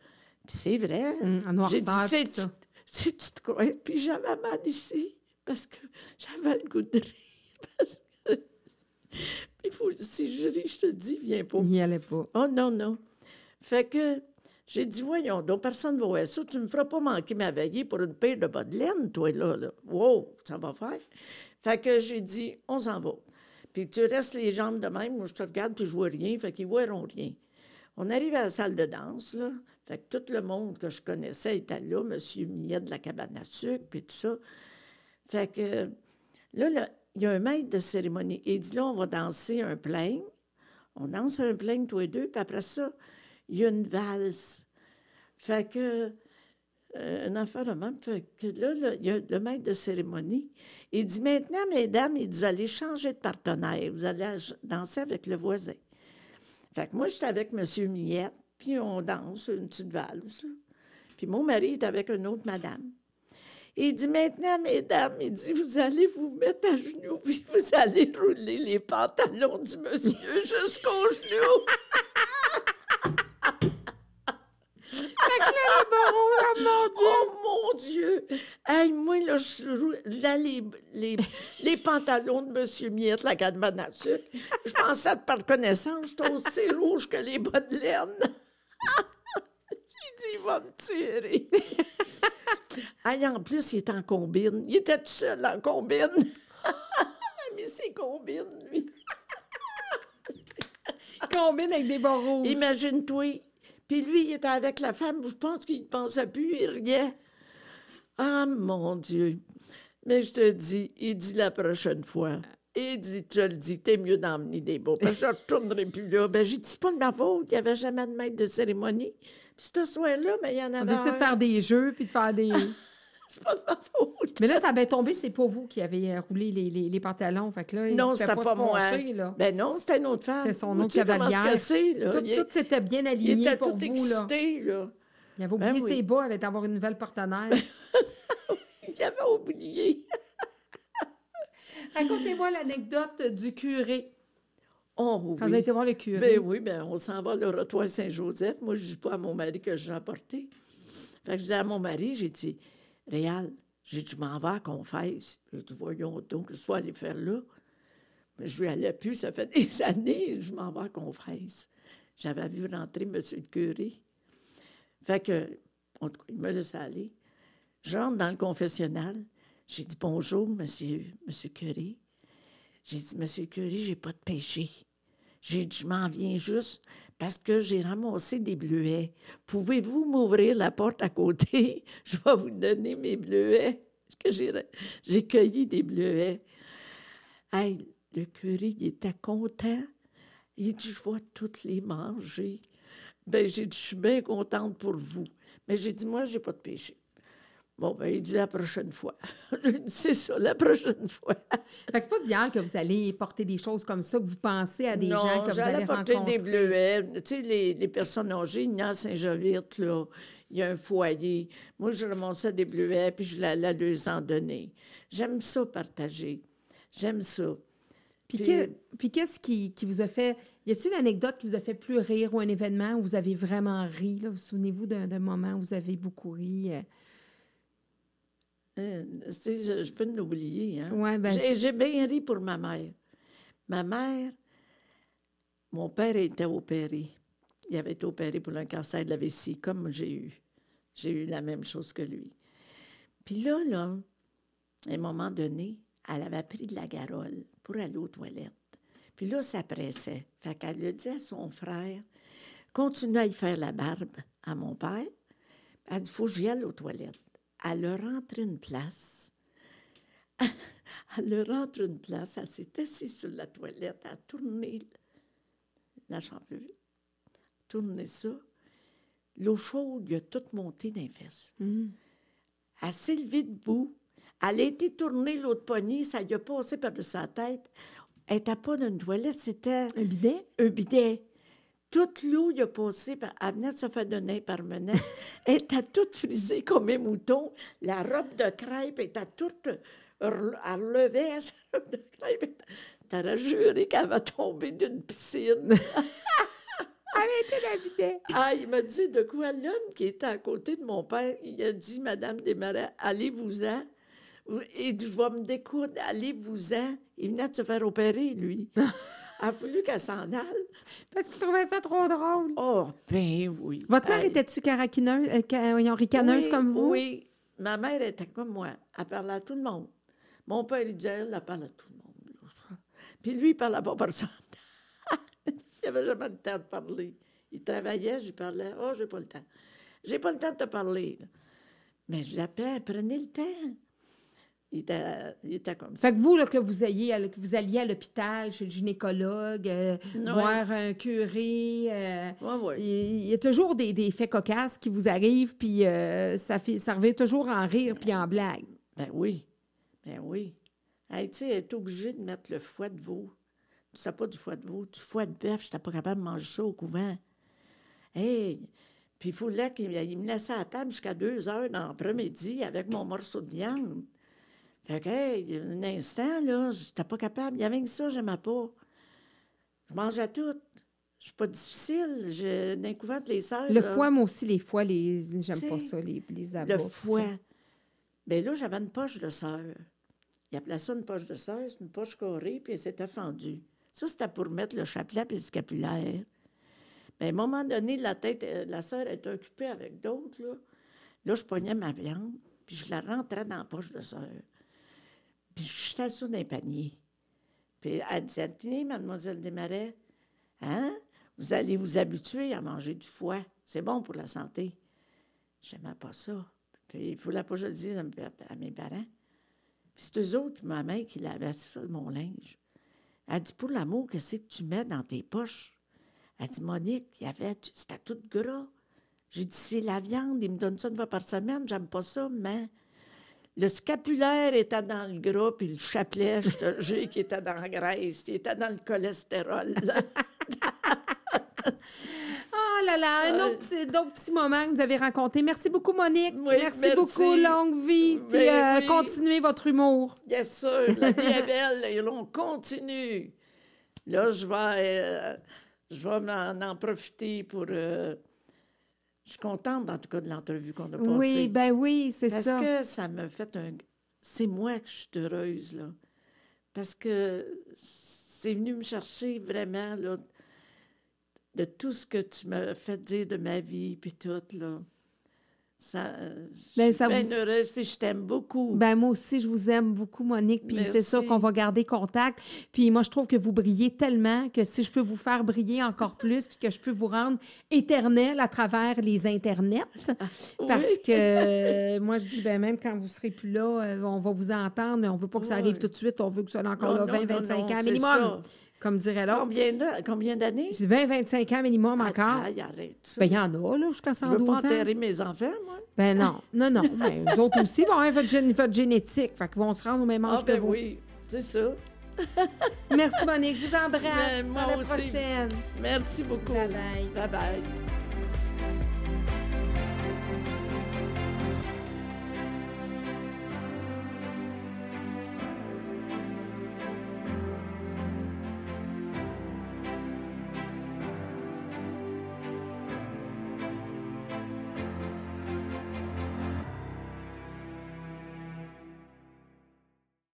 c'est vrai. Mmh, j'ai dit, si tu te crois, puis j'avais mal ici, parce que j'avais le goût de rire, parce. Il faut, si je je te dis, viens pas. N'y allait pas. Oh non, non. Fait que j'ai dit, voyons, donc personne ne va voir ça. Tu ne me feras pas manquer ma veillée pour une paire de bas de laine, toi, là. là. Wow, ça va faire. Fait que j'ai dit, on s'en va. Puis tu restes les jambes de même, moi je te regarde, puis je vois rien, fait qu'ils verront rien. On arrive à la salle de danse, là. Fait que tout le monde que je connaissais était là, M. Millet de la cabane à sucre, puis tout ça. Fait que là, il y a un maître de cérémonie. il dit là, on va danser un plein. On danse un plein tous les deux, puis après ça, il y a une valse. Fait que, euh, un enfant de même, fait que là, il y a le maître de cérémonie. Il dit maintenant, mesdames, il dit, vous allez changer de partenaire. Vous allez danser avec le voisin. Fait que moi, j'étais avec M. Millette, puis on danse une petite valse. Puis mon mari est avec une autre madame. Il dit maintenant, mesdames, il dit, vous allez vous mettre à genoux, puis vous allez rouler les pantalons du monsieur jusqu'aux genoux. oh mon Dieu! Oh mon Dieu! Hey, moi, là, là les, les, les, pantalons de M. Miette, la cabane je pensais par connaissance, j'étais aussi rouge que les bas de laine. Il va me tirer. hey, en plus, il est en combine. Il était tout seul en combine. Mais c'est combine, lui. combine avec des rouges. Imagine-toi, puis lui, il était avec la femme, je pense qu'il ne pensait plus, il riait. Ah, mon Dieu. Mais je te dis, il dit la prochaine fois. Il dit, je le dis, t'es mieux d'emmener des beaux. Parce que je ne retournerai plus là. Ben, j'ai dit, c'est pas de ma faute, il n'y avait jamais de maître de cérémonie. Puis ce soir-là, mais il y en avait. On de faire des jeux puis de faire des. c'est pas ma faute. Mais là, ça avait tombé, c'est pas vous qui avez euh, roulé les, les, les pantalons. Fait que là, non, c'était pas, pas moi. là. Ben non, c'était une autre femme. C'est son autre cavalière. Tout, tout s'était bien aligné il était pour tout vous. Excité, là. Il avait oublié ben ses bas, il avait avoir une nouvelle partenaire. il avait oublié. Racontez-moi l'anecdote du curé. Oh, oui. Quand vous avez été voir le curé. Ben oui, ben on s'en va le retour Saint-Joseph. Moi, je ne dis pas à mon mari que j'ai apporté. Fait que je dis à mon mari, j'ai dit, Réal, j'ai dit, je m'en vais à confesse. J'ai dit, voyons donc, qu'est-ce qu'il aller faire là? Mais je lui allais plus, ça fait des années, je m'en vais à confesse. J'avais vu rentrer M. le curé. Fait que, il me laisse aller. Je rentre dans le confessionnal. J'ai dit, bonjour, monsieur, monsieur curé. J'ai dit, monsieur curé, j'ai pas de péché. J'ai dit, je m'en viens juste parce que j'ai ramassé des bleuets. Pouvez-vous m'ouvrir la porte à côté? Je vais vous donner mes bleuets. que j'ai cueilli des bleuets. Le curé, il était content. Il dit, je vais toutes les manger. Ben, j'ai dit, je suis bien contente pour vous. Mais j'ai dit, moi, j'ai pas de péché. Bon, ben, il dit la prochaine fois. c'est ça, la prochaine fois. fait que c'est pas d'hier que vous allez porter des choses comme ça, que vous pensez à des gens que vous allez porter des bleuets. Tu sais, les, les, personnes âgées, à Saint-Jovite, là, il y a un foyer. Moi, je ramassais des bleuets, puis je l'allais leur en donner. J'aime ça, partager. J'aime ça. Puis, puis qu'est-ce qui, qui, vous a fait... Y a-t-il une anecdote qui vous a fait plus rire ou un événement où vous avez vraiment ri? Là? Vous souvenez-vous d'un moment où vous avez beaucoup ri? Euh? Euh, je, je, peux l'oublier. Hein? Ouais, ben... J'ai bien ri pour ma mère. Ma mère, mon père était opéré. Il avait été opéré pour un cancer de la vessie, comme j'ai eu. J'ai eu la même chose que lui. Puis là, là, à un moment donné, elle avait pris de la garole pour aller aux toilettes. Puis là, ça pressait. Fait qu'elle a dit à son frère, continue à y faire la barbe à mon père. Elle dit, faut que j'y aille aux toilettes. Elle leur rentre une place. elle leur rentre une place. Elle s'est assise sur la toilette, elle a tourné la chambre, tourné ça. L'eau chaude, il a tout monté dans les fesses. Elle s'est levée debout. Elle a été tournée l'autre poignée, ça lui a passé par-dessus sa tête. Elle n'était pas dans une toilette, c'était Un bidet? un bidet. Toute l'eau a passé, par- elle venait de se faire donner par menette. Elle était toute frisée comme un mouton. La robe de crêpe était toute... rel- Elle relevait sa robe de crêpe. T'aurais juré qu'elle va tomber d'une piscine. Arrêtez la! Ah, il m'a dit de quoi l'homme qui était à côté de mon père, il a dit, Madame Desmarais, allez-vous-en. Et je vais me découdre, allez-vous-en. Il venait de se faire opérer, lui. Il a voulu qu'elle s'en aille. Parce qu'il trouvait ça trop drôle. Oh, ben oui. Votre mère était-tu caraquineuse, euh, ricaneuse Oui, comme vous? Oui. Ma mère était comme moi. Elle parlait à tout le monde. Mon père, il disait, elle, elle parle à tout le monde. Puis lui, il parlait pas à personne. il avait jamais le temps de parler. Il travaillait, je lui parlais. Oh, j'ai pas le temps. J'ai pas le temps de te parler. là. Mais je l'appelais, prenez le temps. Il était, il était comme ça. Fait que vous, là, que vous ayez, que vous alliez à l'hôpital, chez le gynécologue, euh, Ouais. voir un curé, euh, Ouais, ouais. il y a toujours des, des faits cocasses qui vous arrivent, puis euh, ça, fait, ça revient toujours en rire puis en blague. Ben oui. Ben oui. Hey, tu sais, elle est obligée de mettre le foie de veau. Tu sais pas du foie de veau, du foie de bœuf, j'étais pas capable de manger ça au couvent. Hey! Puis il fallait qu'il il me laissait à la table jusqu'à deux heures dans l'après-midi avec mon morceau de viande. Fait que, hey, un instant, là, j'étais pas capable. Il y avait que ça, j'aimais pas. Je mangeais tout. Je suis pas difficile. J'ai d'un les sœurs. Le là. foie, moi aussi, les foies, les... j'aime pas ça, les, les abats. Le foie. Bien là, j'avais une poche de sœur. Il appelait ça une poche de sœur, c'est une poche carrée, puis elle s'était fendue. Ça, c'était pour mettre le chapelet et le scapulaire. Bien, à un moment donné, la tête, euh, la sœur était occupée avec d'autres, là. Là, je pognais ma viande, puis je la rentrais dans la poche de sœur. Puis je dans un panier. Puis elle disait, tenez, mademoiselle Desmarais, hein? Vous allez vous habituer à manger du foie. C'est bon pour la santé. J'aimais pas ça. Puis il fallait pas que je le dise à, mes- parents. Puis c'est eux autres, ma mère, qui lavait ça, mon linge. Elle dit, pour l'amour, qu'est-ce que tu mets dans tes poches? Elle dit, Monique, il y avait, c'était tout gras. J'ai dit, c'est la viande, il me donne ça une fois par semaine, j'aime pas ça, mais le scapulaire était dans le gras, puis le chapelet, je te jure, qui était dans la graisse, il était dans le cholestérol. Oh là là, un autre petit, d'autres petits moments que vous avez racontés. Merci beaucoup, Monique. Oui, merci, merci. beaucoup, longue vie. Puis euh, oui. continuez votre humour. Bien sûr, la vie est belle et l'on continue. Là, je vais, euh, je vais m'en en profiter pour. euh, je suis contente, en tout cas, de l'entrevue qu'on a passée. Oui, ben oui, c'est Parce ça. que ça me fait un. C'est moi que je suis heureuse, là. Parce que c'est venu me chercher vraiment, là, de tout ce que tu m'as fait dire de ma vie, puis tout, là. Ça, euh, Ben, ça bien vous- heureuse, puis je t'aime beaucoup. Ben moi aussi, je vous aime beaucoup, Monique. Puis c'est ça Merci. qu'on va garder contact. Puis moi, je trouve que vous brillez tellement que si je peux vous faire briller encore plus, puis que je peux vous rendre éternel à travers les internets, parce Oui. que euh, moi, je dis, ben même quand vous serez plus là, euh, on va vous entendre, mais on veut pas que ça arrive tout de suite. On veut que ça soit encore Non, là non, 20, non, 25 non, ans c'est minimum, ça. Comme dirait l'autre. Combien de- combien d'années? Je dis 20, 25 ans minimum encore. Aïe, arrête ça. Ben, il y en a, là, jusqu'à je veux 112 pas ans. enterrer mes enfants, moi. Ben non, non, non. Ben, eux autres aussi vont avoir votre, gén- votre génétique. Fait qu'ils vont se rendre au même âge Ah, que ben vous. oui, c'est ça. Merci, Monique. Je vous embrasse. Ben, moi à la aussi. prochaine. Merci beaucoup. Bye bye. Bye bye.